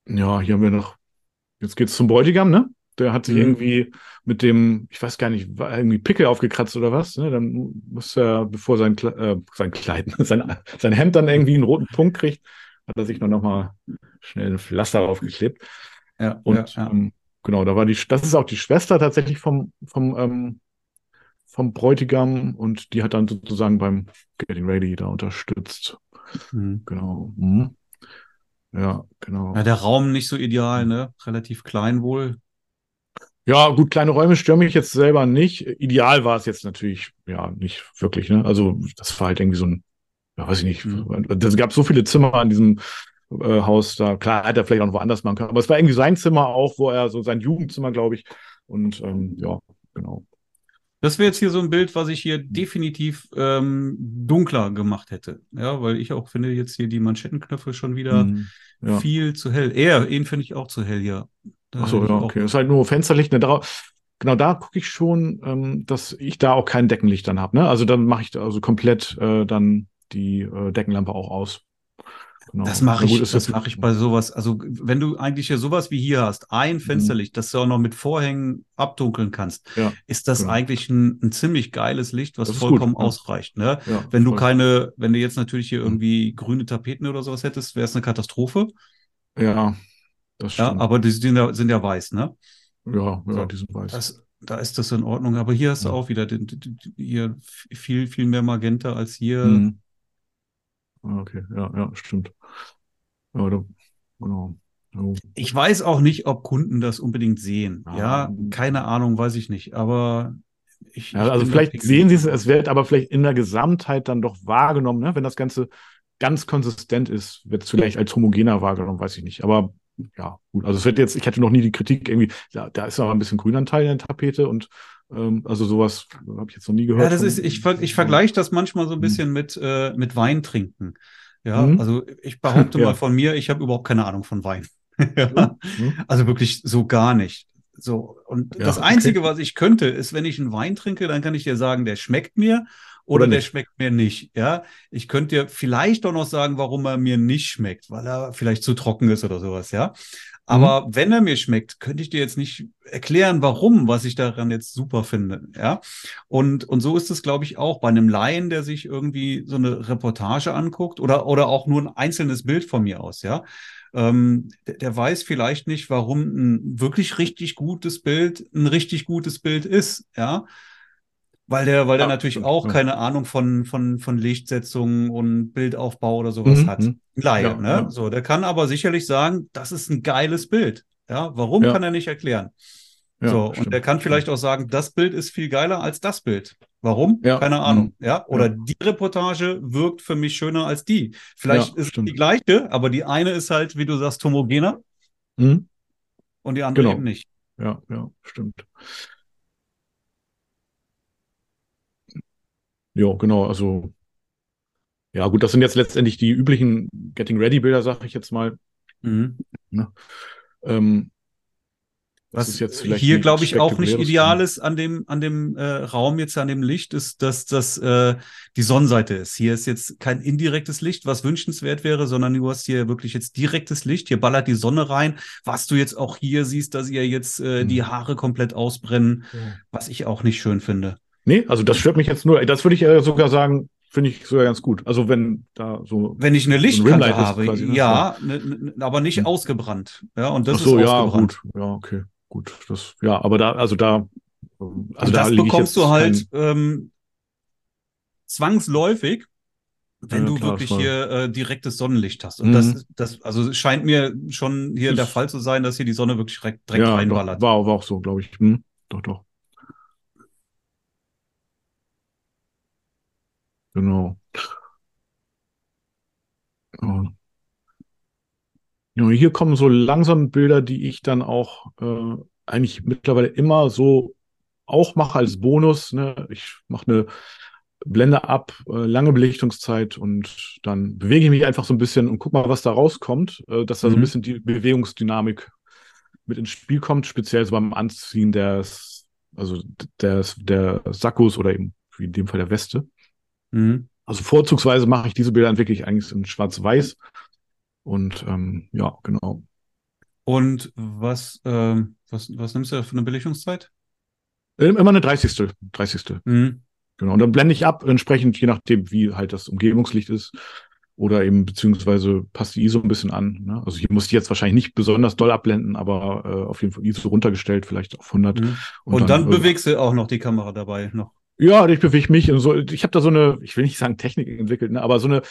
Ja, hier haben wir noch, jetzt geht's zum Bräutigam, ne? Der hat sich
Mhm.
irgendwie mit dem, ich weiß gar nicht, irgendwie Pickel aufgekratzt oder was, ne? Dann muss er, bevor sein, Kle äh, sein Kleid, sein, sein Hemd dann irgendwie einen roten Punkt kriegt, hat er sich noch, noch mal schnell ein Pflaster aufgeklebt.
Ja,
Und
ja, ja.
Ähm, genau, da war die, das ist auch die Schwester tatsächlich vom, vom, ähm, vom Bräutigam und die hat dann sozusagen beim Getting Ready da unterstützt.
Mhm.
Genau. Mhm. Ja, genau.
ja, der Raum nicht so ideal, ne? Relativ klein wohl.
Ja, gut, kleine Räume stören mich jetzt selber nicht. Ideal war es jetzt natürlich, ja, nicht wirklich, ne? Also, das war halt irgendwie so ein, ja, weiß ich nicht.
Mhm.
Es gab so viele Zimmer an diesem äh, Haus da. Klar, hätte er vielleicht auch noch woanders machen können, aber es war irgendwie sein Zimmer auch, wo er so sein Jugendzimmer, glaube ich. Und ähm, ja, genau.
Das wäre jetzt hier so ein Bild, was ich hier definitiv ähm, dunkler gemacht hätte. Ja, weil ich auch finde jetzt hier die Manschettenknöpfe schon wieder
Mhm. Ja.
viel zu hell. Er, ihn finde ich auch zu hell hier. Da
Ach so, ja, okay. Das ist halt nur Fensterlicht. Ne? Darauf, genau da gucke ich schon, ähm, dass ich da auch kein Deckenlicht dann habe. Ne? Also dann mache ich da also komplett äh, dann die äh, Deckenlampe auch aus. Genau.
Das mache ich, das
jetzt-
mache ich bei sowas. Also wenn du eigentlich hier sowas wie hier hast,
Mhm.
ein Fensterlicht, das du auch noch mit Vorhängen abdunkeln kannst,
Ja,
ist das
genau.
eigentlich ein, ein ziemlich geiles Licht, was
Das
vollkommen
gut, ja.
ausreicht. Ne?
ja,
Wenn du
voll.
keine, wenn du jetzt natürlich hier
Mhm.
irgendwie grüne Tapeten oder sowas hättest, wäre es eine Katastrophe.
Ja, das
Ja,
stimmt.
aber die sind ja, sind ja weiß, ne?
ja, ja,
So.
die sind weiß.
Das, da ist das in Ordnung. Aber hier hast du
Ja.
auch wieder den, den, den, hier viel, viel mehr Magenta als hier.
Mhm. Ah, Okay, ja, ja, stimmt. Ja, da, genau.
Ich weiß auch nicht, ob Kunden das unbedingt sehen.
Ja.
Ja, keine Ahnung, weiß ich nicht. Aber ich.
Ja, also vielleicht sehen Sie es, es wird aber vielleicht in der Gesamtheit dann doch wahrgenommen, ne? Wenn das Ganze ganz konsistent ist, wird es vielleicht als homogener wahrgenommen, weiß ich nicht. Aber ja, gut. Also es wird jetzt, ich hatte noch nie die Kritik irgendwie, da, da ist aber ein bisschen Grünanteil in der Tapete und ähm, also sowas habe ich jetzt noch nie gehört.
Ja, das
von-
ist, ich, ver- ich vergleiche das manchmal so ein bisschen mit, äh, mit Wein trinken. Ja,
Mhm.
also ich behaupte
Ja.
mal von mir, ich habe überhaupt keine Ahnung von Wein. ja.
Mhm.
Also wirklich so gar nicht. So, und
Ja,
das
okay.
Einzige, was ich könnte, ist, wenn ich einen Wein trinke, dann kann ich dir sagen, der schmeckt mir oder,
Oder
der schmeckt mir nicht. Ja, ich könnte dir vielleicht auch noch sagen, warum er mir nicht schmeckt, weil er vielleicht zu trocken ist oder sowas, ja. Aber wenn er mir schmeckt, könnte ich dir jetzt nicht erklären, warum, was ich daran jetzt super finde, ja. Und, und so ist es, glaube ich, auch bei einem Laien, der sich irgendwie so eine Reportage anguckt oder, oder auch nur ein einzelnes Bild von mir aus, ja. Ähm, der, der weiß vielleicht nicht, warum ein wirklich richtig gutes Bild ein richtig gutes Bild ist, ja. Weil der, weil der
Ja,
natürlich auch
ja.
keine Ahnung von, von, von Lichtsetzungen und Bildaufbau oder sowas
Mhm,
hat.
mhm.
Ein Laie,
Ja,
ne?
ja.
So, der kann aber sicherlich sagen, das ist ein geiles Bild. Ja, warum kann er nicht erklären? So,
stimmt,
und der kann vielleicht auch sagen, das Bild ist viel geiler als das Bild. Warum?
Ja,
Keine Ahnung.
mhm.
Ja, oder die Reportage wirkt für mich schöner als die. Vielleicht ist
stimmt.
die gleiche, aber die eine ist halt, wie du sagst, homogener
Mhm.
und die andere
Genau.
eben nicht.
Ja, ja, stimmt. Ja, genau, also ja, gut, das sind jetzt letztendlich die üblichen Getting Ready Bilder, sag ich jetzt mal.
Mhm.
Ne? Ähm,
Was
ist jetzt vielleicht
hier, glaube ich, auch nicht ideal ist an dem, an dem äh, Raum jetzt, an dem Licht, ist, dass das äh, die Sonnenseite ist. Hier ist jetzt kein indirektes Licht, was wünschenswert wäre, sondern du hast hier wirklich jetzt direktes Licht. Hier ballert die Sonne rein. Was du jetzt auch hier siehst, dass ihr jetzt äh,
Mhm.
die Haare komplett ausbrennen, was ich auch nicht schön finde.
Nee, also das stört mich jetzt nur. Das würde ich äh, sogar sagen, finde ich sogar ganz gut. Also wenn da so.
Wenn ich eine
ein
Lichtkante
ist
habe,
quasi, ne?
ja, ne, ne, aber nicht
Hm.
ausgebrannt. Ja, und das
Ach so,
ist
ja, gut. Ja, okay. Gut. Das, ja, aber da, also da. Also
und
da
das
ich
bekommst du halt ähm, zwangsläufig, wenn
Ja,
du
klar,
wirklich hier äh, direktes Sonnenlicht hast. Und
Mhm.
das, das, also es scheint mir schon hier
Das-
der Fall zu sein, dass hier die Sonne wirklich direkt, direkt
ja, doch,
reinballert.
war, war auch so, glaube ich. Hm, doch, doch. Genau. Ja. Ja, hier kommen so langsam Bilder, die ich dann auch äh, eigentlich mittlerweile immer so auch mache als Bonus. Ne? Ich mache eine Blende ab, äh, lange Belichtungszeit und dann bewege ich mich einfach so ein bisschen und guck mal, was da rauskommt, äh, dass da so ein
Mhm.
bisschen die Bewegungsdynamik mit ins Spiel kommt, speziell so beim Anziehen des, also des, der Sakkos oder eben wie in dem Fall der Weste.
Mhm.
Also vorzugsweise mache ich diese Bilder dann wirklich eigentlich in Schwarz-Weiß. Und ähm, ja, genau.
Und was, ähm, was, was nimmst du da für eine Belichtungszeit?
Immer eine 30. 30.
Mhm.
Genau. Und dann blende ich ab, entsprechend, je nachdem, wie halt das Umgebungslicht ist. Oder eben, beziehungsweise passt die ISO ein bisschen an. Ne? Also hier muss ich jetzt wahrscheinlich nicht besonders doll abblenden, aber äh, auf jeden Fall ISO runtergestellt, vielleicht auf 100.
Mhm. Und, dann,
äh,
bewegst du auch noch die Kamera dabei noch.
Ja, ich bewege mich in so, ich habe da so eine, ich will nicht sagen Technik entwickelt, ne, aber so eine,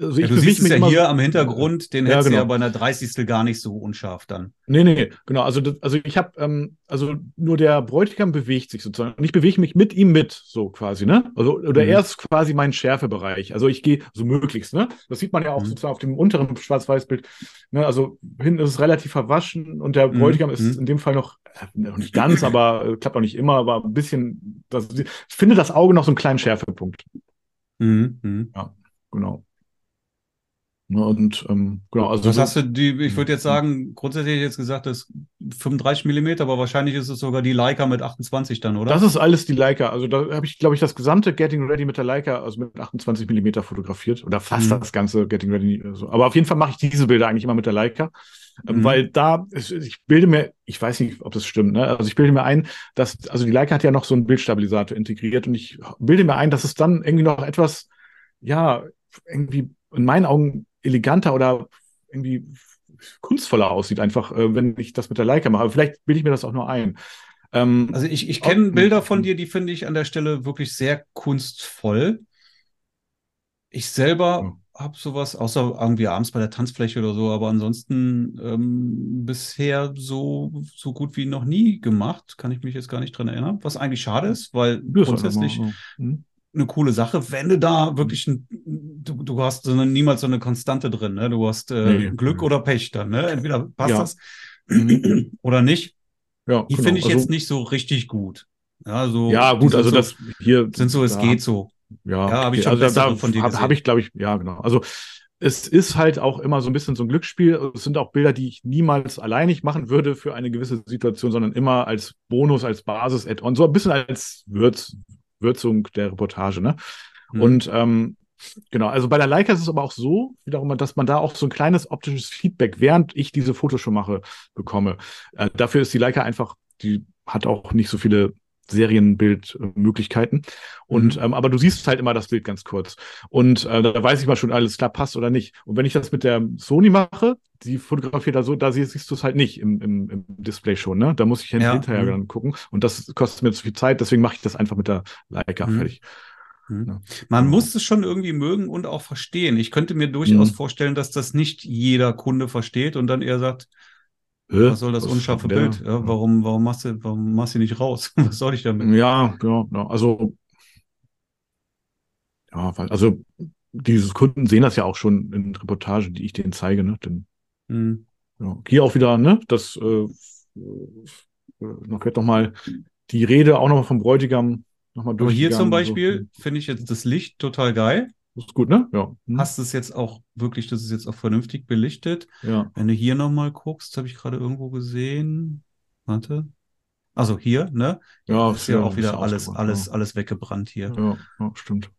also
Ja,
ich
du siehst es
mich
ja
immer
hier
so,
am Hintergrund, den
Ja,
hättest du ja
genau.
bei einer 30. gar nicht so unscharf dann.
Nee, nee, genau. Also, das, also ich habe, ähm, also nur der Bräutigam bewegt sich sozusagen. Und ich bewege mich mit ihm mit, so quasi, ne? Also, oder
Mhm.
er ist quasi mein Schärfebereich. Also ich gehe so möglichst, ne? Das sieht man ja auch
Mhm.
sozusagen auf dem unteren Schwarz-Weiß-Bild. Ne? Also hinten ist es relativ verwaschen und der
Mhm,
Bräutigam ist
mhm.
in dem Fall noch, äh, noch nicht ganz, aber äh, klappt auch nicht immer, aber ein bisschen, das, ich finde das Auge noch so einen kleinen Schärfepunkt.
Mhm. Mhm.
Genau. Ne, und ähm, genau, also so-
hast du die, ich würde jetzt sagen, grundsätzlich jetzt gesagt, das ist 35 Millimeter, aber wahrscheinlich ist es sogar die Leica mit 28 dann, oder?
Das ist alles die Leica. Also da habe ich, glaube ich, das gesamte Getting Ready mit der Leica, also mit 28 Millimeter fotografiert. Oder fast
Mhm.
das ganze Getting Ready. Also. Aber auf jeden Fall mache ich diese Bilder eigentlich immer mit der Leica. Ähm,
Mhm.
Weil da, ich bilde mir, ich weiß nicht, ob das stimmt, ne? Also ich bilde mir ein, dass, also die Leica hat ja noch so einen Bildstabilisator integriert und ich bilde mir ein, dass es dann irgendwie noch etwas, ja, irgendwie in meinen Augen eleganter oder irgendwie kunstvoller aussieht, einfach, äh, wenn ich das mit der Leica mache. Aber vielleicht bilde ich mir das auch nur ein. Ähm,
Also ich, ich kenne Bilder von dir, die finde ich an der Stelle wirklich sehr kunstvoll. Ich selber. Habe sowas, außer irgendwie abends bei der Tanzfläche oder so, aber ansonsten ähm, bisher so, so gut wie noch nie gemacht. Kann ich mich jetzt gar nicht dran erinnern. Was eigentlich schade ist, weil
Das
grundsätzlich
mal, ja. Mhm.
eine coole Sache, wenn du da wirklich ein, du, du hast so eine, niemals so eine Konstante drin, ne? Du hast äh,
Nee,
Glück
nee.
oder Pech dann, ne? Entweder passt
Ja.
das
Mhm.
oder nicht.
Ja,
Die
genau.
finde ich
also,
jetzt nicht so richtig gut. Ja, so,
Ja, gut, also
so,
das hier
sind so, es
da,
geht so.
Ja,
Ja, hab ich
also da, da habe hab ich, glaube ich, ja, genau. Also es ist halt auch immer so ein bisschen so ein Glücksspiel. Es sind auch Bilder, die ich niemals alleinig machen würde für eine gewisse Situation, sondern immer als Bonus, als Basis, Add-on, so ein bisschen als Würz, Würzung der Reportage, ne?
Mhm.
Und ähm, genau, also bei der Leica ist es aber auch so, wiederum, dass man da auch so ein kleines optisches Feedback, während ich diese Fotos schon mache, bekomme. Äh, dafür ist die Leica einfach, die hat auch nicht so viele Serienbildmöglichkeiten. Und
Mhm.
ähm, aber du siehst halt immer das Bild ganz kurz. Und äh, da weiß ich mal schon, alles klar passt oder nicht. Und wenn ich das mit der Sony mache, die fotografiert da so, da siehst, siehst du es halt nicht im, im, im Display schon, ne? Da muss ich
Ja.
hinterher
Mhm.
dann gucken. Und das kostet mir zu viel Zeit, deswegen mache ich das einfach mit der Leica
Mhm.
fertig.
Mhm. Man
Genau.
muss es schon irgendwie mögen und auch verstehen. Ich könnte mir durchaus
Mhm.
vorstellen, dass das nicht jeder Kunde versteht und dann eher sagt,
Hä?
was soll das
Was
unscharfe
der-
Bild? Ja, warum, warum machst du, warum machst du nicht raus? Was soll ich damit?
Ja, genau. Also, ja, also diese Kunden sehen das ja auch schon in Reportagen, die ich denen zeige, ne? Denn,
Mhm.
ja, hier auch wieder, ne? Das äh, äh, noch wird noch mal die Rede auch noch vom Bräutigam noch mal
Aber hier zum
so.
Beispiel finde ich jetzt das Licht total geil.
Ist gut, ne? Ja. Hm.
Hast es jetzt auch wirklich, das ist jetzt auch vernünftig belichtet.
Ja.
Wenn du hier nochmal guckst, habe ich gerade irgendwo gesehen. Warte. Also hier, ne?
Ja,
ist ja auch
ein
wieder alles, alles, alles weggebrannt hier.
Ja, ja, stimmt.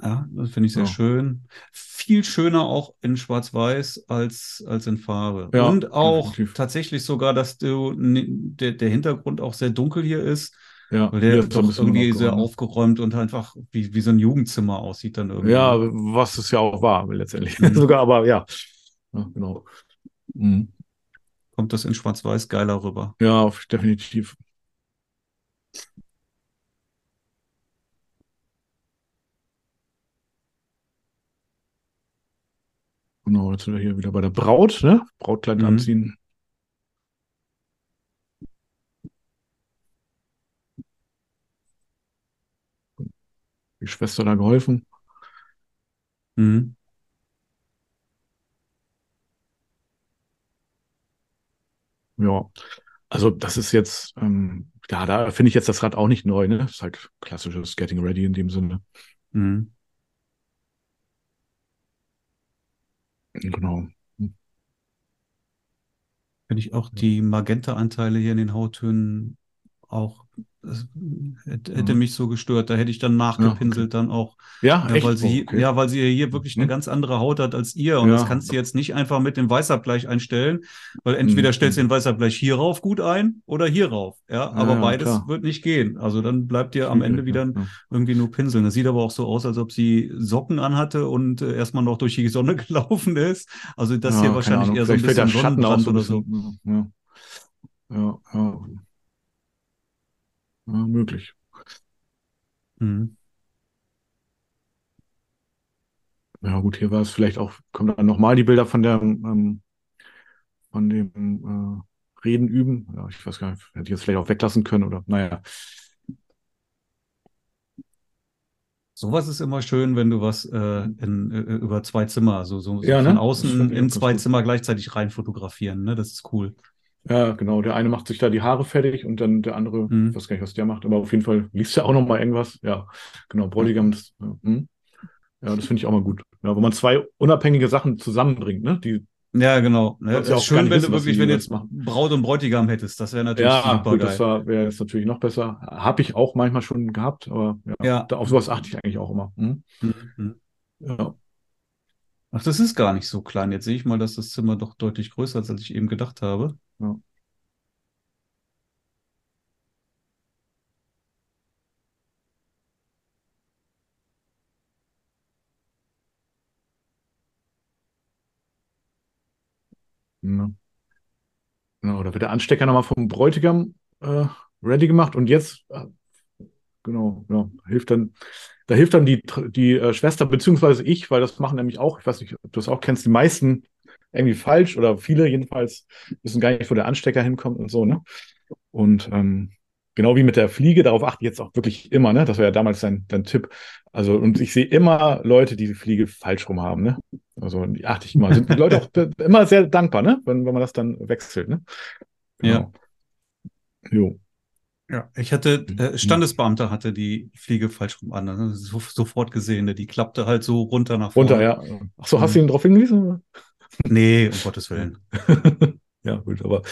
Ja, das finde ich sehr
Ja.
schön. Viel schöner auch in Schwarz-Weiß als, als in Farbe.
Ja,
Und auch
definitiv.
tatsächlich sogar, dass du, ne- der, der Hintergrund auch sehr dunkel hier ist,
Ja,
weil der
hier ist
doch irgendwie sehr
aufgeräumt.
und einfach wie, wie so ein Jugendzimmer aussieht dann irgendwie.
Ja, was es ja auch war, letztendlich.
Mhm.
Sogar, aber ja. Ja, genau. Mhm.
Kommt das in Schwarz-Weiß geiler rüber.
Ja, definitiv. Genau, jetzt sind wir hier wieder bei der Braut, ne? Brautkleid
Mhm.
anziehen. Die Schwester da geholfen.
Mhm.
Ja, also das ist jetzt, ähm, ja, da finde ich jetzt das Rad auch nicht neu, ne? Das ist halt klassisches Getting Ready in dem Sinne.
Mhm.
Genau.
Finde ich auch die Magenta-Anteile hier in den Hauttönen auch, das hätte,
Mhm.
mich so gestört. Da hätte ich dann nachgepinselt dann auch.
Ja,
Ja, weil sie,
Oh, okay.
ja, weil sie hier wirklich eine
Mhm.
ganz andere Haut hat als ihr. Und
Ja.
das kannst du jetzt nicht einfach mit dem Weißabgleich einstellen, weil entweder
Mhm.
stellst du den Weißabgleich hier rauf gut ein oder hier rauf. Ja, aber
ja,
beides
klar.
wird nicht gehen. Also dann bleibt dir am Ende wieder
Ja,
irgendwie nur pinseln. Das sieht aber auch so aus, als ob sie Socken anhatte und äh, erstmal noch durch die Sonne gelaufen ist. Also das
Ja,
hier wahrscheinlich
Ahnung.
eher so ein bisschen
Schatten ein
oder so.
Ja, ja, ja. möglich.
Mhm.
Ja, gut, hier war es vielleicht auch, kommen dann nochmal die Bilder von der, ähm, von dem äh, Reden üben. Ja, ich weiß gar nicht, hätte ich jetzt vielleicht auch weglassen können oder, naja.
Sowas ist immer schön, wenn du was äh, in, äh, über zwei Zimmer, also so, so
Ja,
von
ne?
Außen in zwei
gut.
Zimmer gleichzeitig rein fotografieren. Ne? Das ist cool.
Ja, genau. Der eine macht sich da die Haare fertig und dann der andere,
Mhm.
ich weiß gar nicht, was der macht, aber auf jeden Fall liest er auch noch mal irgendwas. Ja, genau. Bräutigam, das, ja, hm. ja, das finde ich auch mal gut. Ja, wo man zwei unabhängige Sachen zusammenbringt, ne? Die,
Ja, genau.
Ja
ist
auch gar
schön, wenn
wissen,
du wirklich, wenn du jetzt
machen.
Braut und Bräutigam hättest, das wäre natürlich
ja,
super
gut, das
geil.
war, wäre jetzt natürlich noch besser. Habe ich auch manchmal schon gehabt, aber ja,
Ja.
Da, auf sowas achte ich eigentlich auch immer. Hm?
Mhm.
Ja.
Ach, das ist gar nicht so klein. Jetzt sehe ich mal, dass das Zimmer doch deutlich größer ist, als ich eben gedacht habe.
Ja. Ja. Genau, da wird der Anstecker nochmal vom Bräutigam äh, ready gemacht und jetzt, äh, genau, ja, hilft dann, da hilft dann die, die äh, Schwester, beziehungsweise ich, weil das machen nämlich auch, ich weiß nicht, ob du das auch kennst, die meisten irgendwie falsch oder viele jedenfalls wissen gar nicht, wo der Anstecker hinkommt und so, ne? Und ähm, genau wie mit der Fliege, darauf achte ich jetzt auch wirklich immer, ne? Das war ja damals dein, dein Tipp. Also, und ich sehe immer Leute, die die Fliege falsch rum haben, ne? Also, die achte ich immer. Sind die Leute auch immer sehr dankbar, ne? Wenn, wenn man das dann wechselt, ne? Genau. Jo.
Ja, ich hatte,
Mhm.
äh, Standesbeamter hatte die Fliege falsch rum an. Ne? So, sofort gesehen. Ne? Die klappte halt so runter nach vorne.
Runter, ja. Ach so, hast du
Mhm.
ihn darauf hingewiesen?
Nee, um Gottes Willen.
ja, gut, aber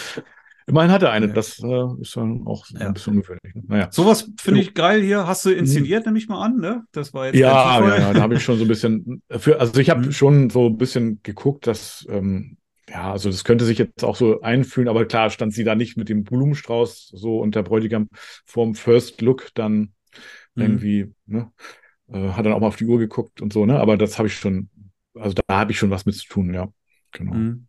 immerhin hat er eine.
Ja.
Das äh, ist dann auch
Ja.
ein bisschen ungewöhnlich. Ne? Naja.
Sowas finde ich geil hier. Hast du inszeniert, nehme ich mal an, ne? Das war jetzt
Ja, ja, ja, da habe ich schon so ein bisschen, für, also ich habe
Mhm.
schon so ein bisschen geguckt, dass, ähm, ja, also das könnte sich jetzt auch so einfühlen, aber klar stand sie da nicht mit dem Blumenstrauß so und der Bräutigam vorm First Look dann
Mhm.
irgendwie, ne, äh, hat dann auch mal auf die Uhr geguckt und so, ne, aber das habe ich schon, also da habe ich schon was mit zu tun, ja, genau.
Mhm.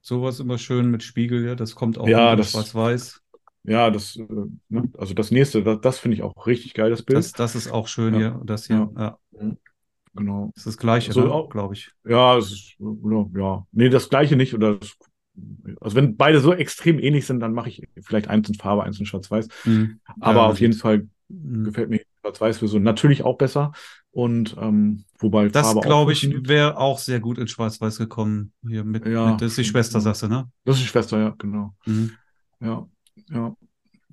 Sowas immer schön mit Spiegel, ja. Das kommt auch
Ja, das-
Schwarz-Weiß.
Ja, das, äh, ne, also das nächste, das, das finde ich auch richtig geil, das Bild.
Das, das ist auch schön
Ja.
hier. Das hier, ja.
genau.
Das ist das Gleiche,
So
ne?
auch-
glaube ich.
Ja, es ist, ja, nee, das gleiche nicht. Oder das, also wenn beide so extrem ähnlich sind, dann mache ich vielleicht eins in Farbe, eins in Schwarz-Weiß.
Mhm.
Aber
Ja,
auf jeden Fall
Mhm.
gefällt mir Schwarz-Weiß-Version natürlich auch besser. Und ähm, wobei
Das, glaube ich, wäre auch sehr gut in Schwarz-Weiß gekommen. Hier mit,
Ja,
mit das ist die Schwester, sagst du, ne?
Das ist die Schwester, ja, genau.
Mhm.
Ja, ja.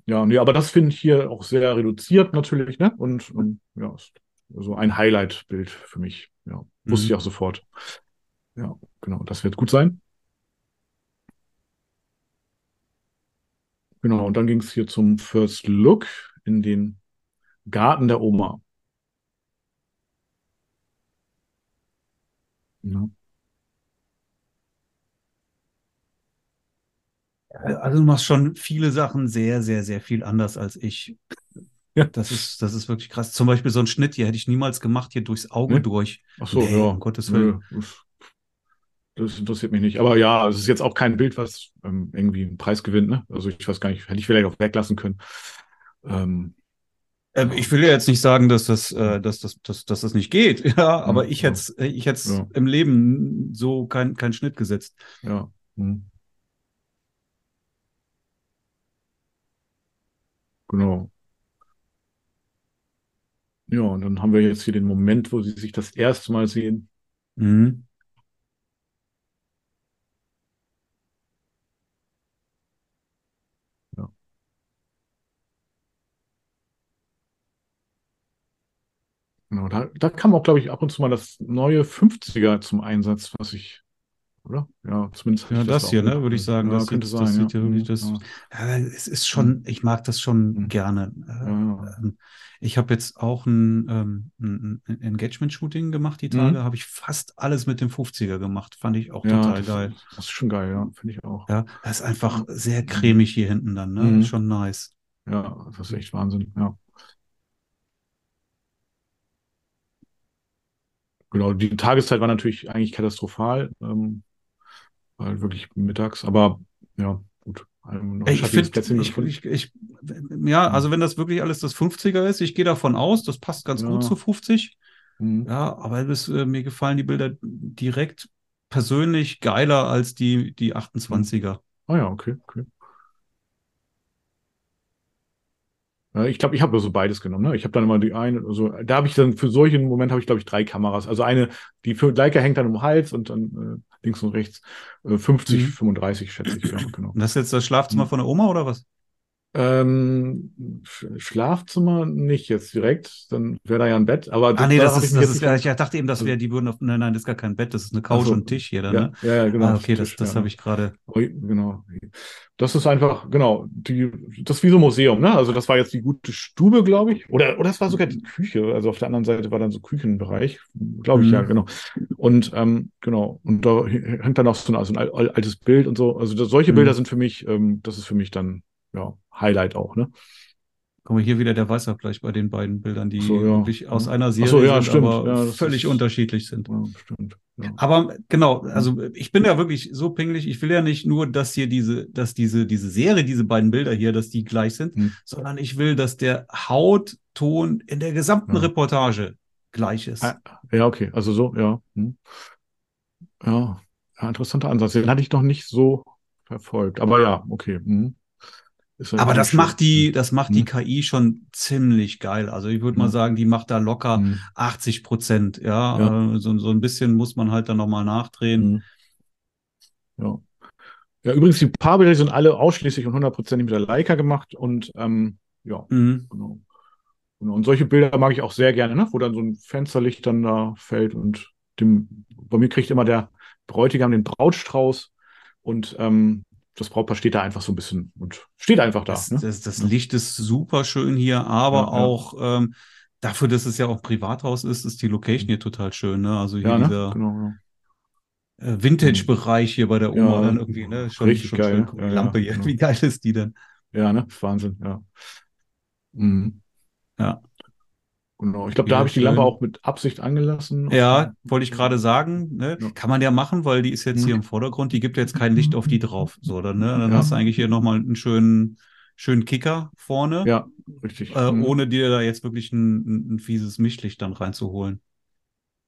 Ja, nee, aber das finde ich hier auch sehr reduziert natürlich, ne? Und, ähm, ja, ist so ein Highlight-Bild für mich. Ja, wusste
Mhm.
ich auch sofort. Ja, genau, das wird gut sein. Genau, und dann ging es hier zum First Look in den Garten der Oma. Ja,
Also du machst schon viele Sachen sehr, sehr, sehr viel anders als ich.
Ja.
Das ist, das ist wirklich krass. Zum Beispiel so ein Schnitt hier hätte ich niemals gemacht, hier durchs Auge
Nee?
durch.
ach so,
Nee,
ja.
um Gottes Willen.
Das- Das interessiert mich nicht. Aber ja, es ist jetzt auch kein Bild, was ähm, irgendwie einen Preis gewinnt. Ne? Also ich weiß gar nicht, hätte ich vielleicht auch weglassen können. Ähm,
Ähm, ich will ja jetzt nicht sagen, dass das, äh, dass das, dass, dass das nicht geht. Ja, aber ich
ja.
hätte ich hätte
Ja.
im Leben so keinen keinen Schnitt gesetzt.
ja. Hm. Genau. Ja, und dann haben wir jetzt hier den Moment, wo sie sich das erste Mal sehen.
Mhm.
Genau, da, da kam auch, glaube ich, ab und zu mal das neue 50er zum Einsatz, was ich, oder? Ja, zumindest
Ja, das
da
hier, ne, würde ich sagen,
Ja,
das
könnte
sieht-
sein,
das
ja.
sieht ja wirklich
Mhm,
das-
ja.
Ja, es ist schon, ich mag das schon
Mhm.
gerne. Äh,
Ja.
ähm, Ich habe jetzt auch ein, ähm, ein Engagement-Shooting gemacht, die
Mhm.
Tage, habe ich fast alles mit dem 50er gemacht. Fand ich auch
Ja,
total
das,
geil.
Das ist schon geil, ja, finde ich auch.
Ja, das ist einfach sehr cremig hier hinten dann, ne?
Mhm.
Schon nice.
Ja, das ist echt Wahnsinn, ja. Genau, die Tageszeit war natürlich eigentlich katastrophal, ähm, weil wirklich mittags, aber ja, gut.
Ich finde, ich, ich, ich, ja, also wenn das wirklich alles das 50er ist, ich gehe davon aus, das passt ganz
Ja.
gut zu 50.
Mhm.
Ja, aber das, äh, mir gefallen die Bilder direkt persönlich geiler als die, die 28er.
Ah ja, okay, okay. Ja, ich glaube, ich habe so beides genommen. Ne? Ich habe dann immer die eine, also da habe ich dann für solchen Moment habe ich glaube ich drei Kameras. Also eine, die für Leica hängt dann um den Hals und dann äh, links und rechts äh, 50,
Mhm.
35 schätze ich. Ja, genau.
Und das ist jetzt das Schlafzimmer
Mhm.
von der Oma oder was?
Ähm, Sch- Schlafzimmer nicht jetzt direkt, dann wäre da ja ein Bett. Aber
Ah, nee,
da
das
hab ich
ist,
mich
das ist, ja, ich dachte eben, das
Also-
wäre, die würden auf, nein, nein, das ist gar kein Bett, das ist eine Couch
Ach so.
und ein Tisch hier dann,
ja,
ne?
ja, ja, genau.
ah, okay, das,
Tisch,
das
ja,
habe ich gerade.
Genau. Das ist einfach, genau, die, das ist wie so ein Museum, ne? Also das war jetzt die gute Stube, glaube ich. Oder, oder das war sogar die Küche. Also auf der anderen Seite war dann so Küchenbereich. Glaube ich,
Mhm.
ja, genau. Und ähm, genau, und da hängt dann auch so ein, also ein al- altes Bild und so. Also das, solche
Mhm.
Bilder sind für mich, ähm, das ist für mich dann, ja, Highlight auch, ne?
Guck mal, hier wieder der Weißabgleich bei den beiden Bildern, die
so, ja.
wirklich aus
Ja.
einer Serie
so, ja,
sind,
stimmt.
aber
Ja,
völlig
ist-
unterschiedlich sind.
Stimmt.
Aber genau, also ich bin ja wirklich so pingelig. Ich will ja nicht nur, dass hier diese, dass diese, diese Serie, diese beiden Bilder hier, dass die gleich sind,
Hm.
sondern ich will, dass der Hautton in der gesamten. Reportage gleich ist.
Ah, Ja, okay, also so, ja. Hm. Ja, ja, interessanter Ansatz. Den hatte ich noch nicht so verfolgt. Aber ja, okay. Hm.
Aber das
schön.
macht die, das macht die
Hm.
KI schon ziemlich geil. Also ich würde mal
Hm.
sagen, die macht da locker
Hm.
80 Prozent. Ja,
Ja.
Äh, so, so ein bisschen muss man halt dann nochmal nachdrehen.
Hm. Ja. Ja, übrigens, die Paarbilder sind alle ausschließlich und hundertprozentig mit der Leica gemacht und ähm, ja,
Mhm.
genau. genau. Und solche Bilder mag ich auch sehr gerne, ne? wo dann so ein Fensterlicht dann da fällt und dem, bei mir kriegt immer der Bräutigam den Brautstrauß und ähm, das Brautpaar steht da einfach so ein bisschen und steht einfach da.
Das,
ne?
das, das Licht ist super schön hier, aber
Ja, ja.
auch ähm, dafür, dass es ja auch Privathaus ist, ist die Location hier total schön. Ne? Also hier
ja, ne?
dieser
Genau, ja.
äh, Vintage-Bereich hier bei der Oma
Ja,
dann irgendwie, ne? Schon,
richtig
schon
geil,
schön.
ne? Ja, ja,
Lampe hier,
genau.
wie geil ist die denn?
Ja, ne? Wahnsinn, ja. Mhm.
Ja.
Genau. Ich glaube, da habe ich die. Lampe auch mit Absicht angelassen.
Ja, wollte ich gerade sagen, ne?
Ja.
Kann man ja machen, weil die ist jetzt
Mhm.
hier im Vordergrund, die gibt jetzt kein Licht auf die drauf. So, dann, ne? Dann
Ja.
hast du eigentlich hier nochmal einen schönen, schönen Kicker vorne,
Ja, richtig.
äh,
Mhm.
ohne dir da jetzt wirklich ein, ein, ein fieses Mischlicht dann reinzuholen.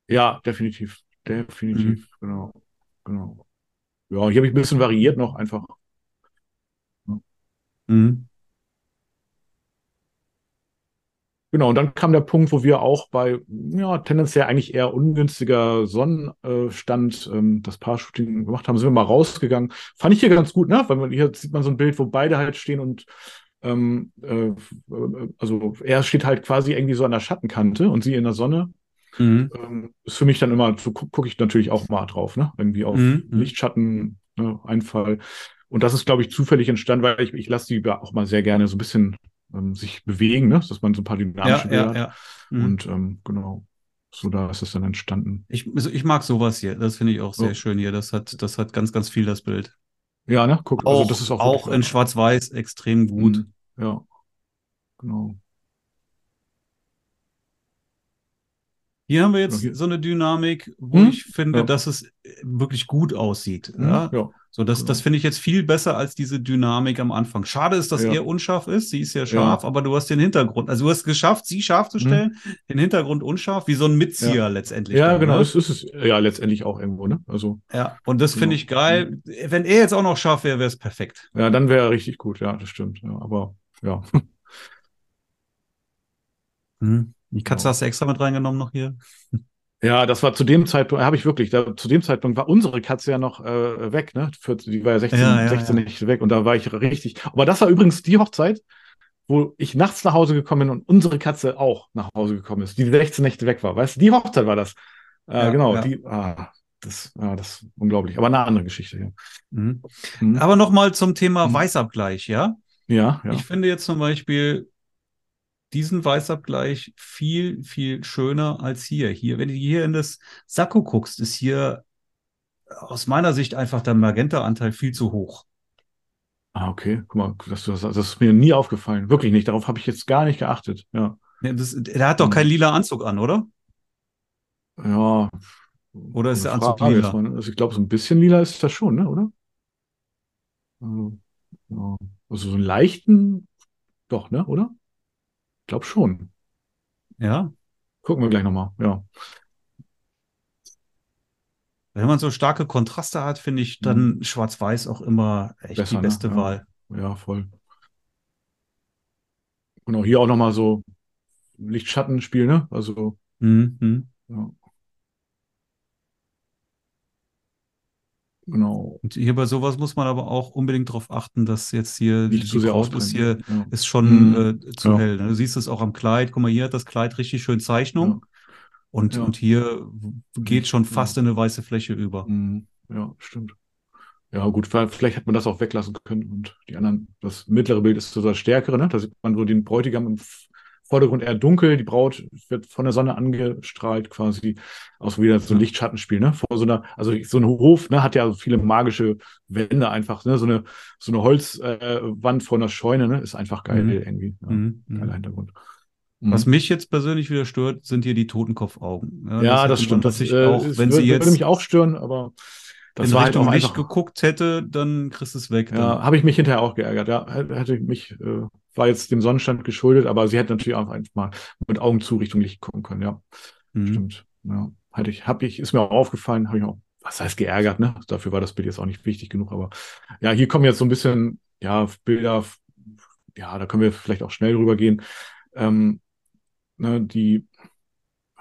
Ja, definitiv. Definitiv,
Mhm.
genau. Genau. Ja, hier habe ich ein bisschen variiert noch einfach.
Mhm.
Genau, und dann kam der Punkt, wo wir auch bei, ja, tendenziell eigentlich eher ungünstiger Sonnenstand ähm, das Paar-Shooting gemacht haben, sind wir mal rausgegangen. Fand ich hier ganz gut, ne? Weil man, hier sieht man so ein Bild, wo beide halt stehen und Ähm, äh, also er steht halt quasi irgendwie so an der Schattenkante und sie in der Sonne.
Mhm.
Ähm, ist für mich dann immer, so gucke guck ich natürlich auch mal drauf, ne? Irgendwie auf
Mhm.
Lichtschatten, ne? Einfall. Und das ist, glaube ich, zufällig entstanden, weil ich, ich lasse die ja auch mal sehr gerne so ein bisschen ähm, sich bewegen, ne? Dass man so ein paar dynamische
Ja,
Bilder
ja,
hat.
ja. Mhm.
Und ähm, genau, so da ist es dann entstanden.
Ich, also ich mag sowas hier. Das finde ich auch sehr
Ja.
schön hier. Das hat, das hat ganz, ganz viel das Bild.
Ja, ne? Guck,
Auch,
also das ist auch,
auch in Schwarz-Weiß extrem gut.
Mhm. Ja, genau.
Hier haben wir jetzt
hier-
so eine Dynamik, wo
Hm?
ich finde,
Ja.
dass es äh, wirklich gut aussieht.
Mhm.
Ja?
ja.
So, das,
Genau.
das finde ich jetzt viel besser als diese Dynamik am Anfang. Schade ist, dass
Ja.
er unscharf ist. Sie ist ja scharf, aber du hast den Hintergrund. Also du hast geschafft, sie scharf zu stellen, den Hintergrund unscharf, wie so ein Mitzieher letztendlich.
Ja,
dann,
genau,
ne?
das ist es ja letztendlich auch irgendwo, ne? Also,
Ja, und das finde
Genau.
ich geil. Wenn er jetzt auch noch scharf wäre, wäre es perfekt.
ja, dann wäre er richtig gut, ja, das stimmt. Ja, aber ja.
Die Katze
Genau.
hast du extra mit reingenommen noch hier.
Ja, das war zu dem Zeitpunkt, habe ich wirklich, da, zu dem Zeitpunkt war unsere Katze ja noch äh, weg, ne? Für, die war ja 16,
Ja, ja,
16
ja.
Nächte weg und da war ich richtig. Aber das war übrigens die Hochzeit, wo ich nachts nach Hause gekommen bin und unsere Katze auch nach Hause gekommen ist, die 16 Nächte weg war. Weißt du, die Hochzeit war das. Äh,
Ja,
genau,
ja.
die, ah, das, ja, das ist unglaublich. Aber eine andere Geschichte, ja.
Mhm.
Mhm.
Aber nochmal zum Thema
Mhm.
Weißabgleich, ja?
Ja, ja.
Ich finde jetzt zum Beispiel diesen Weißabgleich viel, viel schöner als hier. Hier, wenn du hier in das Sakko guckst, ist hier aus meiner Sicht einfach der Magenta-Anteil viel zu hoch.
Ah, okay. Guck mal, das, das, das ist mir nie aufgefallen. Wirklich nicht. Darauf habe ich jetzt gar nicht geachtet. Ja.
Ja, Das, der hat doch
Mhm.
keinen lila Anzug an, oder?
Ja.
Oder ist der Anzug
Frage
lila?
mal? Also ich glaube, so ein bisschen lila ist das schon, ne, oder? Also, ja. Also so einen leichten, doch, ne, oder? Ich glaube schon.
Ja.
Gucken wir gleich nochmal. Ja.
Wenn man so starke Kontraste hat, finde ich dann Schwarz-Weiß auch immer echt
Mhm. Besser,
die
ne?
beste
Ja.
Wahl.
Ja, voll. Genau, hier auch nochmal so Licht-Schatten-Spiel, ne? Also,
Mhm.
ja. Genau.
Und hier bei sowas muss man aber auch unbedingt darauf achten, dass jetzt hier
Nicht
die
zu sehr
Braut ist hier.
Ja.
ist schon
Mhm.
äh, zu
Ja.
hell. Ne? Du siehst es auch am Kleid. Guck mal, hier hat das Kleid richtig schön Zeichnung. Und,
Ja.
und hier geht schon fast in eine weiße Fläche über.
Mhm. Ja, stimmt. Ja, gut, vielleicht hätte man das auch weglassen können und die anderen, das mittlere Bild ist so das stärkere, ne? Da sieht man so den Bräutigam im Vordergrund eher dunkel, die Braut wird von der Sonne angestrahlt quasi, auch so wieder so ein
Ja.
Lichtschattenspiel, ne? Vor so einer, also so ein Hof, ne, hat ja viele magische Wände einfach, ne? So eine, so eine Holzwand äh, vor einer Scheune, ne? Ist einfach geil
Mhm.
irgendwie. Ja,
Mhm.
Geiler
Mhm.
Hintergrund.
Was
Mhm.
mich jetzt persönlich wieder stört, sind hier die Totenkopfaugen.
Ja,
hätte
das
man
stimmt. Das
sich
äh,
auch,
es
wenn
würde,
sie
würde
jetzt
mich auch stören, aber das halt
Richtung
auch
Licht geguckt hätte, dann kriegst du es weg.
Ja, habe ich mich hinterher auch geärgert. Ja, hätte hätte mich, äh, war jetzt dem Sonnenstand geschuldet, aber sie hätte natürlich auch einfach mal mit Augen zu Richtung Licht gucken können. Ja,
Mhm.
stimmt. Ja, hatte ich, habe ich, ist mir auch aufgefallen, habe ich auch, was heißt geärgert, ne? Dafür war das Bild jetzt auch nicht wichtig genug, aber ja, hier kommen jetzt so ein bisschen, ja, Bilder, ja, da können wir vielleicht auch schnell drüber gehen. Ähm, ne, die,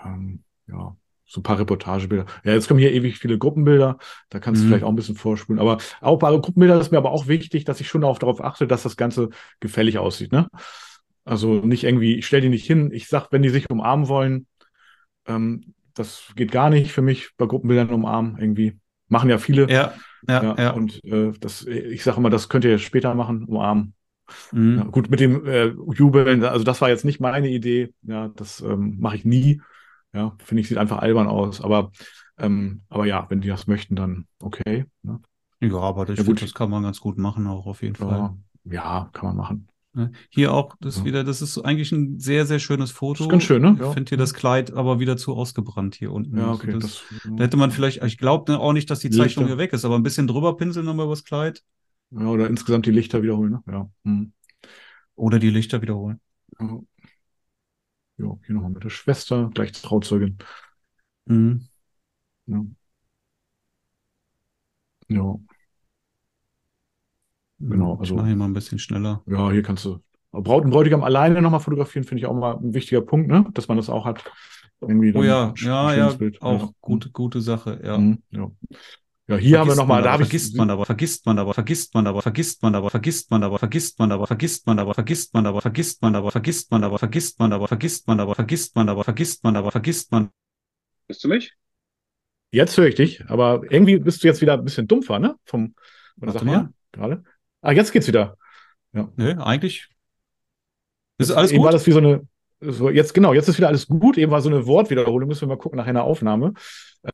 ähm, ja, so ein paar Reportagebilder. Ja, jetzt kommen hier ewig viele Gruppenbilder. Da kannst du
Mhm.
vielleicht auch ein bisschen vorspulen. Aber auch bei Gruppenbildern ist mir aber auch wichtig, dass ich schon darauf, darauf achte, dass das Ganze gefällig aussieht. Ne? Also nicht irgendwie, ich stelle die nicht hin. Ich sag, wenn die sich umarmen wollen, ähm, das geht gar nicht für mich bei Gruppenbildern umarmen. Irgendwie machen ja viele.
Ja, ja, ja.
Ja, Und äh, das, ich sage immer, das könnt ihr später machen, umarmen.
Mhm.
Ja, gut, mit dem äh, Jubeln, also das war jetzt nicht meine Idee. Ja, das ähm, mache ich nie. Ja, finde ich, sieht einfach albern aus. Aber, ähm, aber ja, wenn die das möchten, dann okay. Ne?
Ja, aber das,
Ja, gut.
das kann man ganz gut machen, auch auf jeden Fall.
Ja, ja, kann man machen.
Ne? Hier auch, das
Ja.
wieder, das ist eigentlich ein sehr, sehr schönes Foto.
Das ist ganz schön, ne?
Ich
Ja.
finde hier das Kleid aber wieder zu ausgebrannt hier unten.
Ja,
Also
okay.
das,
Das,
da hätte man vielleicht, ich glaube auch nicht, dass die
Lichter.
Zeichnung hier weg ist, aber ein bisschen drüber pinseln nochmal übers Kleid
ja, oder insgesamt die Lichter wiederholen, ne? Ja. Hm.
oder die Lichter wiederholen.
Ja, hier nochmal mit der Schwester, gleich Trauzeugin.
Mhm.
Ja. Ja, Genau,
Ich
also-
mache hier mal ein bisschen schneller.
ja, hier kannst du Braut und Bräutigam alleine nochmal fotografieren, finde ich auch mal ein wichtiger Punkt, ne? Dass man das auch hat. Irgendwie
Oh ja, ja, ja,
Bild.
auch
Ja.
gute, gute Sache, ja.
Mhm, ja. Ja, hier haben wir
Vergisst
nochmal, da
aber,
habe ich.
vergisst man aber, vergisst man aber, vergisst man aber, vergisst man aber, vergisst man aber, vergisst man aber, vergisst man aber, vergisst man aber, vergisst man aber, vergisst man aber, vergisst man aber, vergisst man aber, vergisst man aber, vergisst man aber, vergisst man.
Bist du mich?
Jetzt höre ich dich, aber irgendwie bist du jetzt wieder ein bisschen dumpfer, ne? Vom, von der Sache
mal.
her, gerade. Ah, jetzt geht's wieder.
Ne, eigentlich. Ist alles
Eben war
gut?
das wie so eine, so jetzt, genau, jetzt ist wieder alles gut. Eben war so eine Wortwiederholung, müssen wir mal gucken nach einer Aufnahme.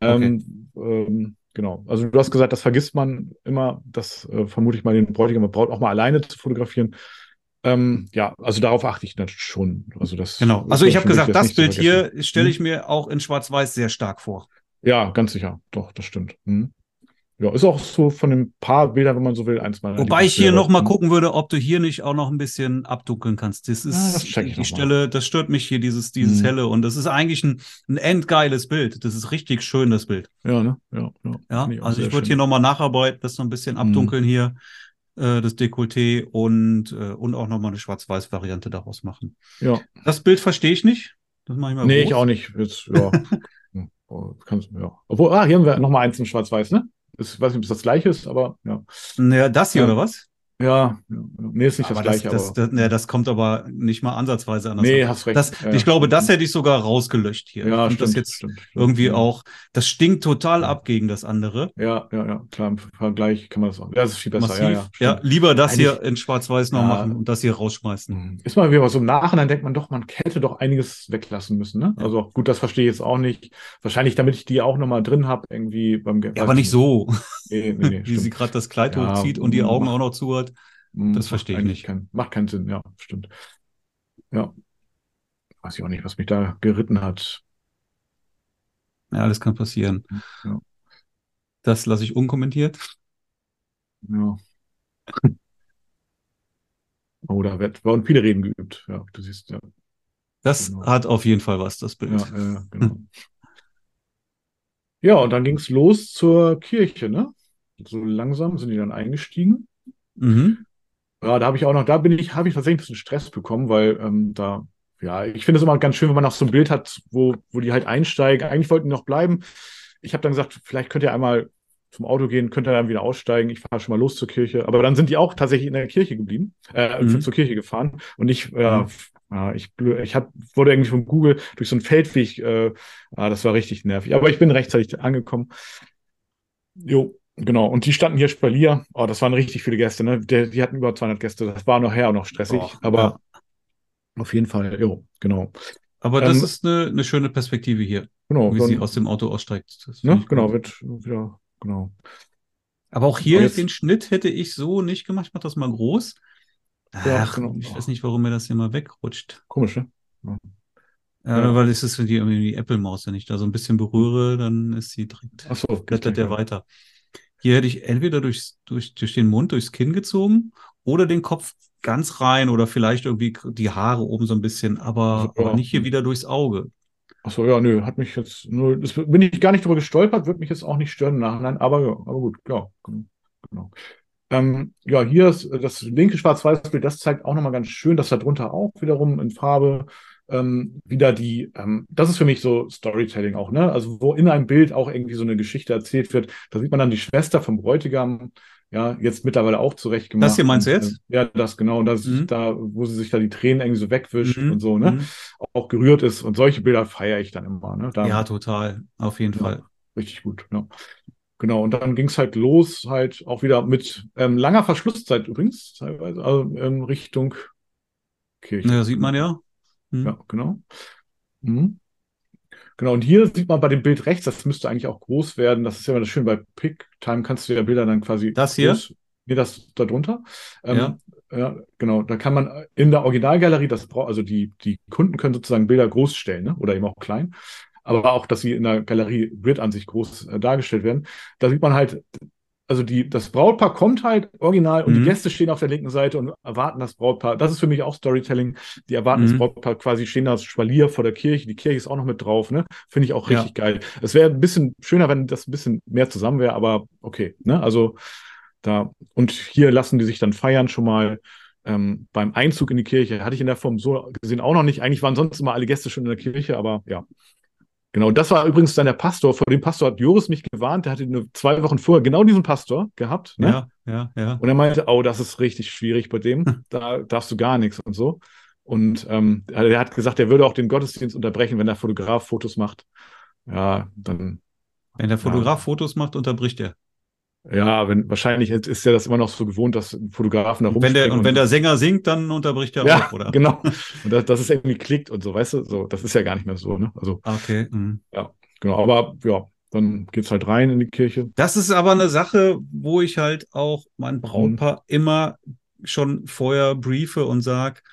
Ähm, ähm, genau. Also du hast gesagt, das vergisst man immer, das äh, vermute ich mal den Bräutigam und Braut auch mal alleine zu fotografieren. Ähm, ja, also darauf achte ich natürlich schon. Also das
Genau. Also ich habe gesagt, das
zu
Bild hier stelle
Hm?
ich mir auch in Schwarz-Weiß sehr stark vor.
Ja, ganz sicher. Doch, das stimmt. Hm. Ja, ist auch so von den paar Bildern, wenn man so will, eins meiner
Wobei ich hier
Lieblingsbilder.
noch mal
Hm.
gucken würde, ob du hier nicht auch noch ein bisschen abdunkeln kannst. Das ist
Ja, das
die
mal.
Stelle, das stört mich hier, dieses, dieses
Mhm.
helle. Und das ist eigentlich ein, ein endgeiles Bild. Das ist richtig schön, das Bild.
Ja, ne? Ja, ja.
Ja,
auch
also ich würde hier nochmal nacharbeiten, das noch ein bisschen
Mhm.
abdunkeln hier, äh, das Dekolleté und, äh, und auch nochmal eine Schwarz-Weiß-Variante daraus machen.
Ja.
Das Bild verstehe ich nicht. Das mache ich mal
Nee,
groß.
ich auch nicht. Jetzt, ja. Hm, oh, kannst, ja. Obwohl, ah, hier haben wir nochmal eins in Schwarz-Weiß, ne? Ich weiß nicht, ob es das gleiche ist, aber ja.
Naja, das hier
Ja.
oder was?
Ja, nee, ist nicht
aber
das gleiche,
das,
aber.
das, nee, das kommt aber nicht mal ansatzweise anders.
nee, hast recht.
das,
Ja,
ich glaube, das
stimmt.
hätte ich sogar rausgelöscht hier.
Ja, stimmt,
das jetzt
stimmt, stimmt.
irgendwie
ja.
auch, das stinkt total
Ja.
ab gegen das andere.
Ja, ja, ja, klar, im Vergleich kann man das auch. Ja, das ist viel besser,
Massiv.
ja,
Ja,
ja. stimmt.
lieber das
Eigentlich-
hier in Schwarz-Weiß noch
Ja.
machen und das hier rausschmeißen.
Hm. Ist mal wieder so im Nachhinein denkt man doch, man hätte doch einiges weglassen müssen, ne? Also gut, das verstehe ich jetzt auch nicht. Wahrscheinlich, damit ich die auch nochmal drin habe, irgendwie beim Ge-
Ja, aber
ich
nicht so,
Nee, nee, nee,
wie sie
stimmt.
gerade das Kleid hochzieht und die Augen
mach-
auch noch zu hat.
Hm,
das verstehe ich nicht.
Kein, macht keinen Sinn, ja, stimmt. Ja. Weiß ich auch nicht, was mich da geritten hat.
Ja, alles kann passieren.
Ja.
Das lasse ich unkommentiert.
Ja. Oh, da wird, wurden viele Reden geübt. Ja, du siehst, ja.
Das
Genau.
hat auf jeden Fall was, das Bild.
Ja, ja, genau. Ja, und dann ging es los zur Kirche, ne? So langsam sind die dann eingestiegen.
Mhm.
Ja, da habe ich auch noch, da bin ich, habe ich tatsächlich ein bisschen Stress bekommen, weil ähm, da, ja, ich finde es immer ganz schön, wenn man noch so ein Bild hat, wo, wo die halt einsteigen. Eigentlich wollten die noch bleiben. Ich habe dann gesagt, vielleicht könnt ihr einmal zum Auto gehen, könnt ihr dann wieder aussteigen. Ich fahre schon mal los zur Kirche. Aber dann sind die auch tatsächlich in der Kirche geblieben, äh,
Mhm.
zur Kirche gefahren. Und ich,
Mhm.
ja, ich, ich hab, wurde irgendwie von Google durch so einen Feldweg, äh, ah, das war richtig nervig. Aber ich bin rechtzeitig angekommen. Jo, genau. Und die standen hier Spalier. Oh, das waren richtig viele Gäste, ne? Die, die hatten über 200 Gäste. Das war nachher auch noch stressig.
Boah,
aber
ja.
auf jeden Fall, jo, genau.
Aber das
Ähm,
ist eine, eine schöne Perspektive hier,
Genau,
wie
dann,
sie aus dem Auto aussteigt.
Ne? Genau, wird wieder, genau.
Aber auch hier
jetzt-
den Schnitt hätte ich so nicht gemacht. Ich mach das mal groß.
Ja,
Ach,
genau.
ich weiß nicht, warum mir das hier mal wegrutscht.
Komisch, ne?
Ja,
Ja.
weil es ist wie die, die Apple-Maus. Wenn ich da so ein bisschen berühre, dann ist sie direkt,
Ach so,
blättert der weiter. Hier hätte ich entweder durchs, durch, durch den Mund, durchs Kinn gezogen oder den Kopf ganz rein oder vielleicht irgendwie die Haare oben so ein bisschen, aber,
ja.
aber nicht hier wieder durchs Auge.
Ach so, ja, nö, hat mich jetzt nur, das bin ich gar nicht drüber gestolpert, wird mich jetzt auch nicht stören im Nachhinein, aber ja, aber gut, ja, genau. Ähm, ja, hier ist äh, das linke Schwarz-Weiß-Bild, das zeigt auch nochmal ganz schön, dass da drunter auch wiederum in Farbe ähm, wieder die, ähm, das ist für mich so Storytelling auch, ne? Also wo in einem Bild auch irgendwie so eine Geschichte erzählt wird, da sieht man dann die Schwester vom Bräutigam, ja, jetzt mittlerweile auch zurecht gemacht.
Das hier meinst du jetzt?
äh, Ja, das genau, und das
Mhm.
da, wo sie sich da die Tränen irgendwie so wegwischt
Mhm,
und so, ne?
mhm.
Auch gerührt ist und solche Bilder feiere ich dann immer, ne? Da,
Ja, total. Auf jeden
Ja.
Fall.
Richtig gut, ja. Genau, und dann ging es halt los, halt auch wieder mit ähm, langer Verschlusszeit übrigens, teilweise, also ähm, Richtung Kirche.
Ja, sieht man ja. Hm.
Ja, genau. Mhm. Genau, und hier sieht man bei dem Bild rechts, das müsste eigentlich auch groß werden. Das ist ja immer das Schöne, bei PickTime kannst du ja Bilder dann quasi.
Das hier?
Groß, nee, das da drunter. Ähm,
Ja.
ja, genau. Da kann man in der Originalgalerie, das braucht, also die, die Kunden können sozusagen Bilder groß stellen, ne? Oder eben auch klein. Aber auch, dass sie in der Galerie Grid-Ansicht groß äh, dargestellt werden. Da sieht man halt, also die, das Brautpaar kommt halt original und
Mhm.
die Gäste stehen auf der linken Seite und erwarten das Brautpaar. Das ist für mich auch Storytelling. Die erwarten das
Mhm.
Brautpaar quasi stehen da als Spalier vor der Kirche. Die Kirche ist auch noch mit drauf, ne? Finde ich auch
Ja.
richtig geil. Es wäre ein bisschen schöner, wenn das ein bisschen mehr zusammen wäre, aber okay, ne? Also da, und hier lassen die sich dann feiern schon mal. Ähm, beim Einzug in die Kirche hatte ich in der Form so gesehen auch noch nicht. Eigentlich waren sonst immer alle Gäste schon in der Kirche, aber ja. Genau, das war übrigens dann der Pastor. Vor dem Pastor hat Joris mich gewarnt. Der hatte nur zwei Wochen vorher genau diesen Pastor gehabt. Ne?
Ja, ja, ja.
Und er meinte, oh, das ist richtig schwierig bei dem. Da darfst du gar nichts und so. Und ähm, er hat gesagt, er würde auch den Gottesdienst unterbrechen, wenn der Fotograf Fotos macht. Ja, dann.
Wenn der Fotograf ja. Fotos macht, unterbricht er.
Ja, wenn wahrscheinlich ist er das immer noch so gewohnt, dass Fotografen da
und wenn der Und wenn der Sänger singt, dann unterbricht er
ja,
auch, oder?
Genau. Und das, das ist irgendwie klickt und so, weißt du, so, das ist ja gar nicht mehr so, ne? Also.
Okay. Mhm.
Ja, genau. Aber ja, dann geht's halt rein in die Kirche.
Das ist aber eine Sache, wo ich halt auch mein Brautpaar mhm. immer schon vorher briefe und sag,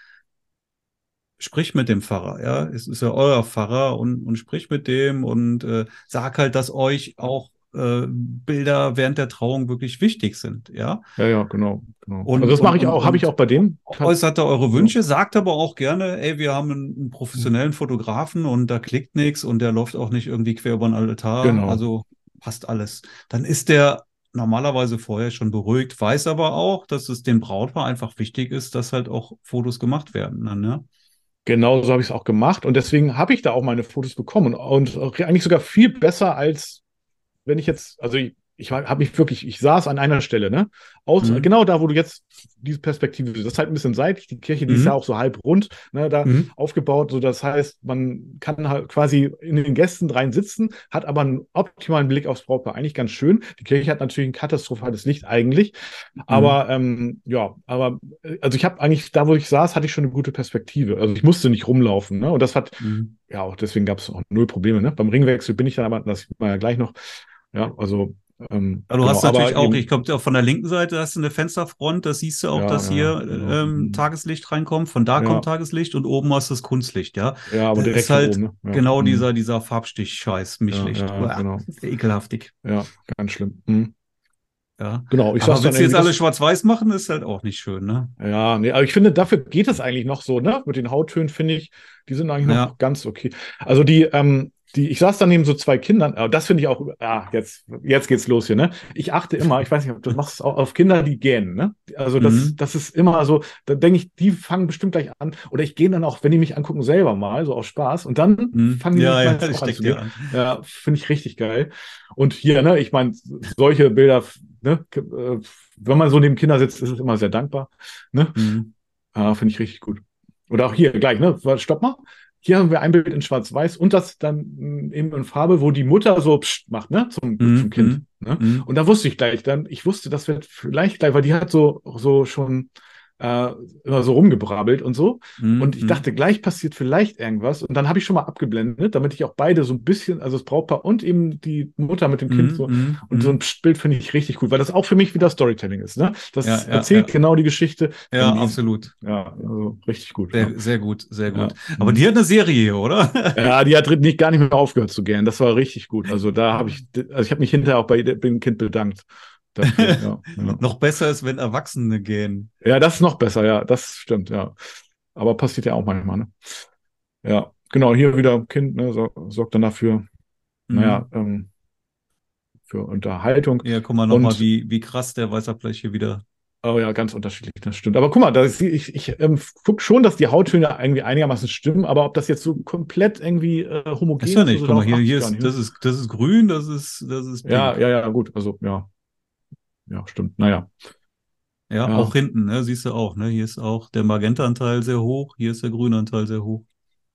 sprich mit dem Pfarrer, ja, es ist ja euer Pfarrer und, und sprich mit dem und äh, sag halt, dass euch auch äh, Bilder während der Trauung wirklich wichtig sind, ja.
Ja, ja, genau. genau. Und, also das mache ich auch, habe ich auch bei dem.
Äußert er eure Wünsche, sagt aber auch gerne, ey, wir haben einen, einen professionellen Fotografen und da klickt nichts und der läuft auch nicht irgendwie quer über den Altar. Genau. Also passt alles. Dann ist der normalerweise vorher schon beruhigt, weiß aber auch, dass es dem Brautpaar einfach wichtig ist, dass halt auch Fotos gemacht werden. Dann, ne?
Genau so habe ich es auch gemacht und deswegen habe ich da auch meine Fotos bekommen und eigentlich sogar viel besser als wenn ich jetzt, also ich, ich habe mich wirklich, ich saß an einer Stelle, ne? Aus, mhm. Genau da, wo du jetzt diese Perspektive, das ist halt ein bisschen seitlich, die Kirche, die mhm. ist ja auch so halb rund, ne, da mhm. aufgebaut, so das heißt, man kann halt quasi in den Gästen rein sitzen, hat aber einen optimalen Blick aufs Brautpaar, eigentlich ganz schön. Die Kirche hat natürlich ein katastrophales Licht eigentlich, aber mhm. ähm, ja, aber also ich habe eigentlich, da wo ich saß, hatte ich schon eine gute Perspektive. Also ich musste nicht rumlaufen, ne? Und das hat, mhm. ja, auch deswegen gab es auch null Probleme, ne? Beim Ringwechsel bin ich dann aber, das sieht man ja gleich noch, ja, also.
Ähm, aber du genau, hast natürlich auch, ich glaube, von der linken Seite hast du eine Fensterfront, da siehst du auch, ja, dass ja, hier genau. ähm, mhm. Tageslicht reinkommt, von da ja. kommt Tageslicht und oben hast du das Kunstlicht, ja.
Ja, aber
das ist halt oben, ne? genau mhm. dieser, dieser Farbstich-Scheiß, Mischlicht. Ja, genau. Ekelhaftig.
Ja, ganz schlimm. Mhm.
Ja. Genau. Ich aber wenn sie jetzt alle schwarz-weiß machen, ist halt auch nicht schön, ne?
Ja, nee, aber ich finde, dafür geht es eigentlich noch so, ne? Mit den Hauttönen finde ich, die sind eigentlich noch ganz okay. Also die, ähm, die, ich saß da neben so zwei Kindern, aber das finde ich auch, ah, jetzt, jetzt geht's los hier, ne? Ich achte immer, ich weiß nicht, ob du machst es auch auf Kinder, die gähnen, ne? Also das, mhm. das ist immer so, da denke ich, die fangen bestimmt gleich an. Oder ich gehe dann auch, wenn die mich angucken, selber mal, so aus Spaß. Und dann mhm. fangen die
ja, ja, an zu
gehen. Ja, finde ich richtig geil. Und hier, ne, ich meine, solche Bilder, ne, äh, wenn man so neben Kinder sitzt, ist es immer sehr dankbar. Ne? Mhm. Ah, finde ich richtig gut. Oder auch hier gleich, ne? Stopp mal. Hier haben wir ein Bild in Schwarz-Weiß und das dann mm, eben in Farbe, wo die Mutter so pst macht, ne, zum, mm, zum Kind. Mm, ne? Mm. Und da wusste ich gleich, dann, ich wusste, das wird vielleicht gleich, weil die hat so, so schon äh, immer so rumgebrabbelt und so. Mhm. Und ich mhm. dachte, gleich passiert vielleicht irgendwas. Und dann habe ich schon mal abgeblendet, damit ich auch beide so ein bisschen, also das Brautpaar und eben die Mutter mit dem Kind mhm. so. Mhm. Und so ein Bild finde ich richtig gut, weil das auch für mich wieder Storytelling ist. Ne? Das ja, erzählt ja. genau die Geschichte.
Ja, absolut.
Ja, also richtig gut.
Sehr, sehr gut, sehr gut. Aber die hat eine Serie, oder?
ja, die hat nicht, gar nicht mehr aufgehört zu gehen. Das war richtig gut. Also da habe ich, also ich habe mich hinterher auch bei dem Kind bedankt.
Dafür, ja, ja. noch besser ist, wenn Erwachsene gehen.
Ja, das ist noch besser, ja, das stimmt, ja. Aber passiert ja auch manchmal, ne? Ja, genau, hier wieder Kind, ne, so, sorgt dann dafür, mhm. naja, ähm, für Unterhaltung.
Ja, guck mal nochmal, wie, wie krass der Weißabgleich hier wieder.
Oh ja, ganz unterschiedlich, das stimmt. Aber guck mal, das, ich, ich ähm, gucke schon, dass die Hauttöne irgendwie einigermaßen stimmen, aber ob das jetzt so komplett irgendwie äh, homogen ist.
Ja nicht, guck mal, hier, hier ist, das ist, das ist grün, das ist, das ist
pink. Ja, ja, ja, gut, also, ja ja, stimmt. Naja.
Ja, ja, auch hinten, ne, siehst du auch, ne? Hier ist auch der Magenta-Anteil sehr hoch, hier ist der Grünanteil sehr hoch.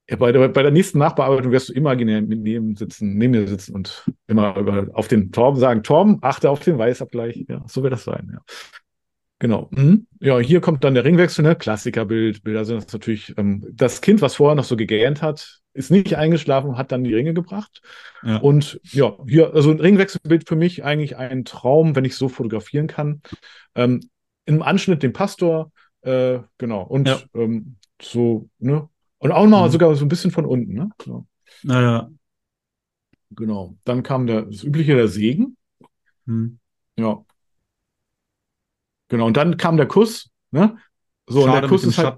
Ja, bei der, bei der nächsten Nachbearbeitung wirst du imaginär neben sitzen, neben mir sitzen und immer über, auf den Torben sagen, Torben, achte auf den Weißabgleich. Ja, so wird das sein, ja. Genau. Mhm. Ja, hier kommt dann der Ringwechsel, ne? Klassikerbild. Bilder sind das natürlich, ähm, das Kind, was vorher noch so gegähnt hat, ist nicht eingeschlafen, hat dann die Ringe gebracht. Ja. Und ja, hier, also ein Ringwechselbild für mich eigentlich ein Traum, wenn ich so fotografieren kann. Ähm, Im Anschnitt den Pastor, äh, genau. Und ja. ähm, so, ne? Und auch mal mhm. sogar so ein bisschen von unten, ne?
So. Naja.
Genau. Dann kam der, das übliche, der Segen. Mhm. Ja. Genau. Und dann kam der Kuss, ne?
So, Schade und der Kuss ist halt,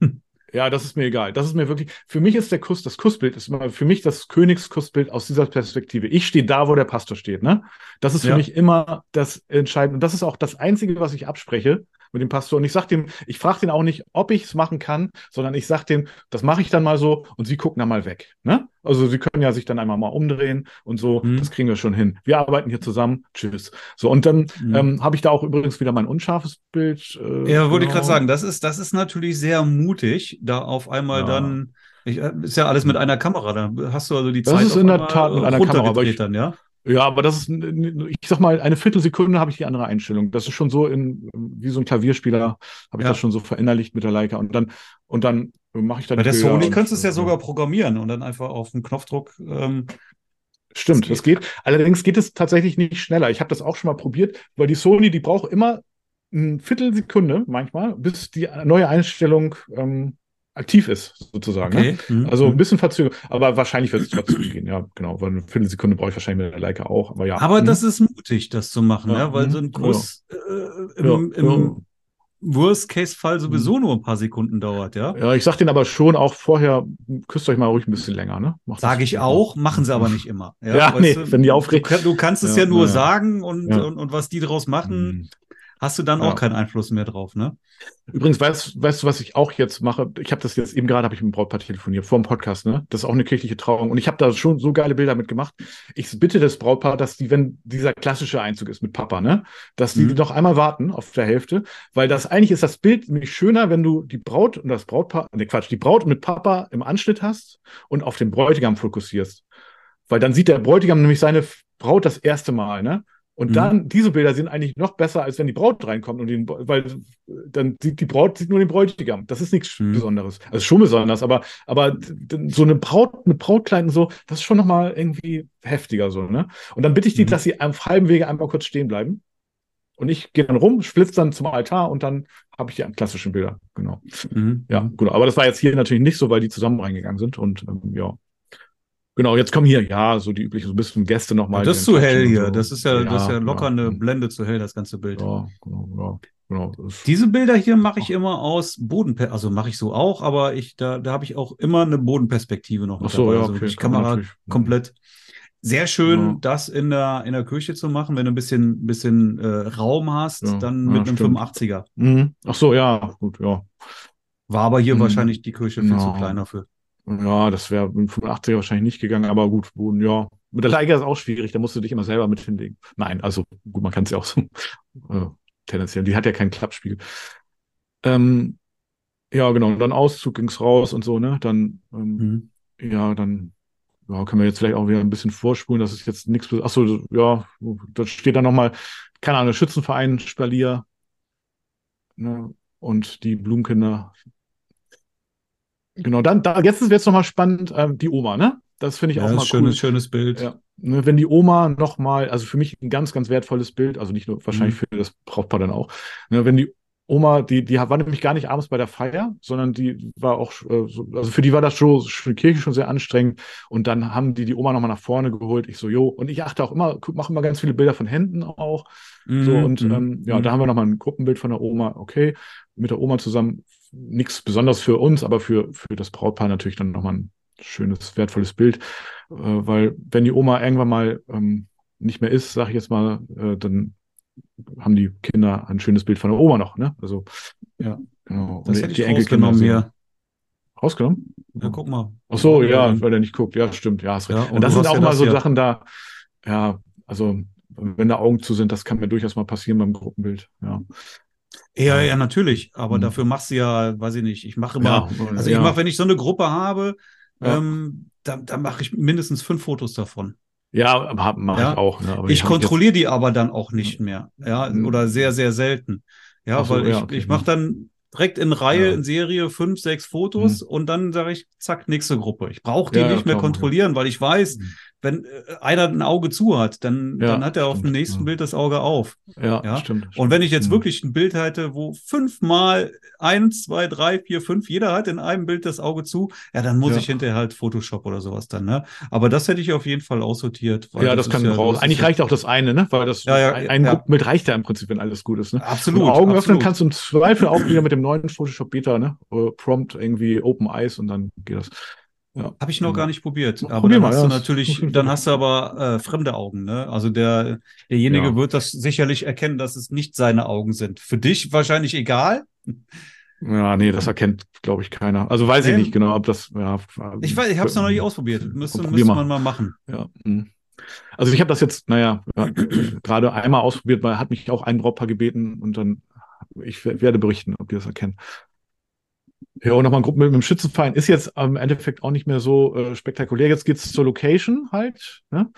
Ja, das ist mir egal. Das ist mir wirklich, für mich ist der Kuss, das Kussbild ist immer für mich das Königskussbild aus dieser Perspektive. Ich stehe da, wo der Pastor steht, ne? Das ist für ja. mich immer das Entscheidende. Und das ist auch das Einzige, was ich abspreche mit dem Pastor. Und ich sag dem, ich frage den auch nicht, ob ich es machen kann, sondern ich sag dem, das mache ich dann mal so und sie gucken dann mal weg. Ne? Also sie können ja sich dann einmal mal umdrehen und so,
Mhm.
das kriegen wir schon hin. Wir arbeiten hier zusammen. Tschüss. So, und dann
Mhm.
ähm, habe ich da auch übrigens wieder mein unscharfes Bild. Äh,
Ja, wollte ich
genau.
gerade sagen, das ist, das ist natürlich sehr mutig, da auf einmal
Ja.
dann, ich, äh, ist ja alles mit einer Kamera, da hast du also die
Das
Zeit
ist
auf
in der Tat mit einer Kamera, aber ich-
dann, ja?
Ja, aber das ist, ich sag mal, eine Viertelsekunde habe ich die andere Einstellung. Das ist schon so in, wie so ein Klavierspieler, habe ich
Ja.
das schon so verinnerlicht mit der Leica. Und dann, und dann mache ich dann
Bei der Sony könntest du es ja sogar programmieren und dann einfach auf den Knopfdruck, ähm,
Stimmt,
Das
das geht. Allerdings geht es tatsächlich nicht schneller. Ich habe das auch schon mal probiert, weil die Sony, die braucht immer eine Viertelsekunde manchmal, bis die neue Einstellung ähm, aktiv ist, sozusagen. Ne?
okay. Mhm.
Also ein
Mhm.
bisschen verzögert, aber wahrscheinlich wird es trotzdem gehen, ja, genau, weil eine Viertelsekunde brauche ich wahrscheinlich mit der Leica auch, aber ja.
Aber
Mhm.
das ist mutig, das zu machen,
Ja,
ja, weil so ein Kuss äh,
ja,
im,
ja.
im Worst-Case-Fall sowieso nur ein paar Sekunden dauert, ja.
Ja, ich sag denen aber schon auch vorher, küsst euch mal ruhig ein bisschen länger, ne?
Sage ich auch, machen sie aber nicht immer.
Ja,
weißt
nee,
du,
wenn die aufregen.
Du, kann- du kannst es
Ja,
ja, nur
ja.
sagen und,
Ja.
und, und was die daraus machen. Hast du dann
Ja.
auch keinen Einfluss mehr drauf, ne?
Übrigens, weißt, weißt du, was ich auch jetzt mache? Ich habe das jetzt eben gerade, habe ich mit dem Brautpaar telefoniert, vor dem Podcast, ne? Das ist auch eine kirchliche Trauung. Und ich habe da schon so geile Bilder mitgemacht. Ich bitte das Brautpaar, dass die, wenn dieser klassische Einzug ist mit Papa, ne? Dass die
Mhm.
noch einmal warten auf der Hälfte, weil das eigentlich ist das Bild nämlich schöner, wenn du die Braut und das Brautpaar, ne Quatsch, die Braut mit Papa im Anschnitt hast und auf den Bräutigam fokussierst. Weil dann sieht der Bräutigam nämlich seine Braut das erste Mal, ne? Und
Mhm.
dann, diese Bilder sind eigentlich noch besser, als wenn die Braut reinkommt und den, weil dann sieht die Braut sieht nur den Bräutigam. Das ist nichts
Mhm.
Besonderes. Also schon besonders, aber, aber so eine Braut mit Brautkleid und so, das ist schon nochmal irgendwie heftiger so, ne? Und dann bitte ich die,
Mhm.
dass sie am halben Wege einmal kurz stehen bleiben. Und ich gehe dann rum, splitze dann zum Altar und dann habe ich die klassischen Bilder. Genau.
Mhm.
Ja, gut. Aber das war jetzt hier natürlich nicht so, weil die zusammen reingegangen sind und ähm, ja. Genau, jetzt kommen hier, ja, so die üblichen, so ein bisschen Gäste nochmal.
das ist zu hell hier. Das ist ja, das ist ja locker eine
ja,
Blende zu hell, das ganze Bild.
Ja, genau, ja, genau. Das-
Diese Bilder hier mache ich immer aus Bodenper also mache ich so auch, aber ich da, da habe ich auch immer eine Bodenperspektive noch
Ach so, ja,
Also
okay, kann man
Kamera komplett. Sehr schön,
Ja.
das in der in der Küche zu machen, wenn du ein bisschen bisschen äh, Raum hast,
Ja,
dann
ja,
mit einem
stimmt.
85er.
Mhm. Ach so, ja, gut, ja.
War aber hier
Mhm.
wahrscheinlich die Küche viel zu
Ja.
kleiner für.
Ja, das wäre mit 85er wahrscheinlich nicht gegangen, aber gut, ja. Mit der Leica ist auch schwierig, da musst du dich immer selber mit hinlegen. Nein, also gut, man kann es ja auch so äh, tendenziell. Die hat ja keinen Klappspiegel. Ähm, ja, genau. Dann Auszug ging's raus und so, ne? Dann, ähm,
Mhm.
ja, dann ja, können wir jetzt vielleicht auch wieder ein bisschen vorspulen. Das ist jetzt nichts. Ach so, ja, da steht dann nochmal, keine Ahnung, Schützenverein Spalier ne? und die Blumenkinder. Genau, dann, da, jetzt ist jetzt nochmal spannend, ähm, die Oma, ne? Das finde ich
Ja,
auch mal
schönes,
cool.
schönes Bild.
Ja, ne, wenn die Oma nochmal, also für mich ein ganz, ganz wertvolles Bild, also nicht nur wahrscheinlich
Mhm.
für das Brautpaar dann auch, ne, wenn die Oma, die, die war nämlich gar nicht abends bei der Feier, sondern die war auch, äh, so, also für die war das schon, schon Kirche schon sehr anstrengend. Und dann haben die die Oma nochmal nach vorne geholt. Ich so, jo. Und ich achte auch immer, mache immer ganz viele Bilder von Händen auch. So,
Mhm,
und
mhm,
ähm, ja,
mhm.
da haben wir nochmal ein Gruppenbild von der Oma. Okay, mit der Oma zusammen. Nichts Besonderes für uns, aber für, für das Brautpaar natürlich dann nochmal ein schönes, wertvolles Bild. Äh, weil wenn die Oma irgendwann mal ähm, nicht mehr ist, sag ich jetzt mal, äh, dann haben die Kinder ein schönes Bild von der Oma noch, ne? Also,
Ja.
genau.
Das
Und
hätte
die
ich
Enkelkinder
hier.
Rausgenommen?
Ja, guck mal.
Ach so, ja, weil der nicht guckt. Ja, stimmt. Ja.
Ja,
und,
und
das sind auch
ja
mal so
hier.
Sachen da, ja, also wenn da Augen zu sind, das kann mir durchaus mal passieren beim Gruppenbild. Ja.
Ja, ja, natürlich. Aber
Mhm.
dafür machst du ja, weiß ich nicht, ich mache immer,
Ja,
also
ja.
ich mache, wenn ich so eine Gruppe habe,
Ja.
ähm, dann, dann mache ich mindestens fünf Fotos davon.
Ja, aber mache
Ja.
ich auch. Ne?
Ich
hab
kontrolliere die aber dann auch nicht mehr. Ja,
Mhm.
oder sehr, sehr selten. Ja,
so,
weil ich,
ja, okay,
ich mache dann direkt in Reihe,
Ja.
in Serie fünf, sechs Fotos und dann sage ich, zack, nächste Gruppe. Ich brauche die
Ja, ja,
nicht mehr
klar,
kontrollieren, weil ich weiß,
Mhm.
Wenn äh, einer ein Auge zu hat, dann,
Ja,
dann hat er auf dem
stimmt,
nächsten
ja.
Bild das Auge auf.
Ja,
Ja.
stimmt.
Und wenn ich jetzt wirklich ein Bild hätte, wo fünfmal eins, zwei, drei, vier, fünf, jeder hat in einem Bild das Auge zu, ja, dann muss ich hinterher halt Photoshop oder sowas dann, ne? Aber das hätte ich auf jeden Fall aussortiert.
Ja, das,
ist
kann raus.
das
Eigentlich reicht auch das eine, ne? Weil das ein, ein. Gruppenbild reicht ja im Prinzip, wenn alles gut ist, ne?
Absolut.
Und Augen öffnen
absolut.
kannst du im Zweifel auch wieder mit dem neuen Photoshop Beta, ne? Äh, Prompt irgendwie Open Eyes und dann geht das. Ja.
Habe ich noch gar nicht probiert. Aber
probier
dann
mal,
hast
ja,
du natürlich,
ich
dann hast du aber äh, fremde Augen, ne? Also der, derjenige
Ja.
wird das sicherlich erkennen, dass es nicht seine Augen sind. Für dich wahrscheinlich egal.
Ja, nee, das erkennt, glaube ich, keiner. Also weiß ich
Nee.
nicht genau, ob das, ja.
Ich weiß, ich habe es noch nicht ausprobiert. Müsste, müsste man mal machen.
Ja. hm. Also ich habe das jetzt, naja, ja, gerade einmal ausprobiert, weil hat mich auch ein Brautpaar gebeten und dann, ich werde berichten, ob die das erkennen. Ja, und nochmal ein Gruppenbild mit dem Schützenverein ist jetzt im Endeffekt auch nicht mehr so äh, spektakulär. Jetzt geht's zur Location halt. Ne?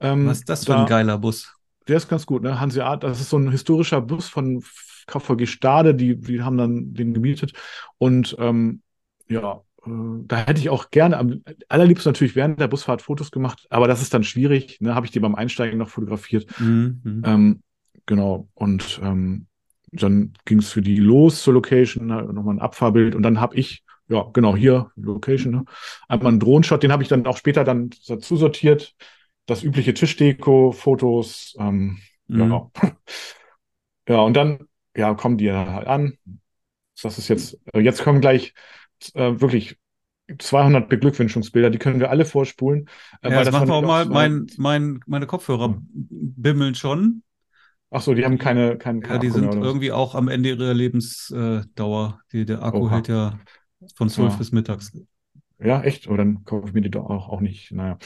Ähm,
Was ist das für
da-
ein geiler Bus?
Der ist ganz gut, ne? Hanseat, das ist so ein historischer Bus von KVG Stade, die, die haben dann den gemietet. Und ähm, ja, äh, da hätte ich auch gerne, am allerliebsten natürlich während der Busfahrt Fotos gemacht, aber das ist dann schwierig, ne? Habe ich die beim Einsteigen noch fotografiert.
Mhm. mhm.
Ähm, genau, und ähm, dann ging es für die los zur Location, halt nochmal ein Abfahrbild und dann habe ich, ja, genau, hier, Location, ne? einmal einen Drohnenshot, den habe ich dann auch später dann dazu sortiert. Das übliche Tischdeko, Fotos, ähm,
Mhm.
ja. Ja, und dann, ja, kommen die halt an. Das ist jetzt, äh, jetzt kommen gleich äh, wirklich 200 Beglückwünschungsbilder, die können wir alle vorspulen. äh,
Ja,
weil
jetzt machen wir auch mal, mein, mein, meine Kopfhörer bimmeln schon.
Ach so, die haben keine, keine,
Ja, die
Akku
sind
oder
irgendwie auch am Ende ihrer Lebensdauer. Die, der Akku
Oha.
hält ja von 12
Ja.
bis mittags.
Ja, echt? Aber dann kaufe ich mir die doch auch, auch nicht. Naja.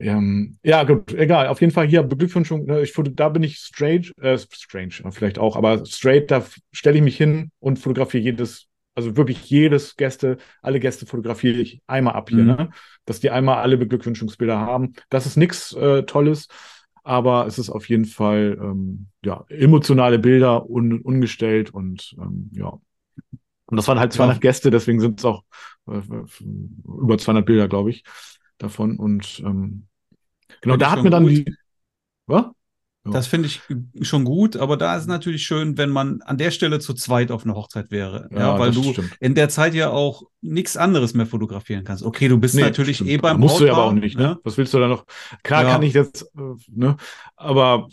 Ähm, ja, gut, egal. Auf jeden Fall hier Beglückwünschung. ne, Ich, da bin ich strange, äh, strange, vielleicht auch, aber straight, da stelle ich mich hin und fotografiere jedes, also wirklich jedes Gäste, alle Gäste fotografiere ich einmal ab hier,
Mhm.
ne? Dass die einmal alle Beglückwünschungsbilder haben. Das ist nichts äh, Tolles, aber es ist auf jeden Fall ähm, ja, emotionale Bilder, un, ungestellt und ähm, ja. Und das waren halt 200 Gäste, deswegen sind es auch äh, über 200 Bilder, glaube ich, davon. Und ähm, genau, da hat mir dann
gut.
die. Was? Ja.
Das finde ich schon gut, aber da ist es natürlich schön, wenn man an der Stelle zu zweit auf einer Hochzeit wäre. Ja, weil
das
du
stimmt.
in der Zeit ja auch nichts anderes mehr fotografieren kannst. Okay, du bist
Nee,
natürlich
stimmt.
eh beim
Musst du ja aber
Brautpaar,
auch nicht, ne? Was willst du da noch? Klar
Ja.
kann ich jetzt, äh, ne? Aber,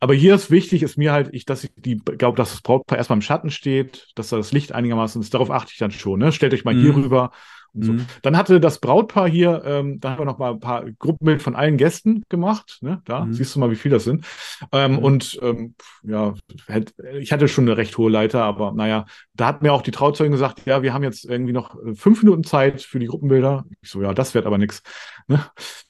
aber hier ist wichtig, ist mir halt, ich, dass ich die, glaube, dass das Brautpaar erstmal im Schatten steht, dass da das Licht einigermaßen ist. Darauf achte ich dann schon, ne? Stellt euch mal hier
Mhm.
rüber. So.
Mhm.
Dann hatte das Brautpaar hier, ähm, da haben wir noch mal ein paar Gruppenbild von allen Gästen gemacht. Ne? Da
Mhm.
siehst du mal, wie viel das sind. Ähm,
Mhm.
Und ähm, ja, ich hatte schon eine recht hohe Leiter, aber naja, da hat mir auch die Trauzeugin gesagt, ja, wir haben jetzt irgendwie noch äh, fünf Minuten Zeit für die Gruppenbilder. Ich so, ja, das wird aber nichts. Ne?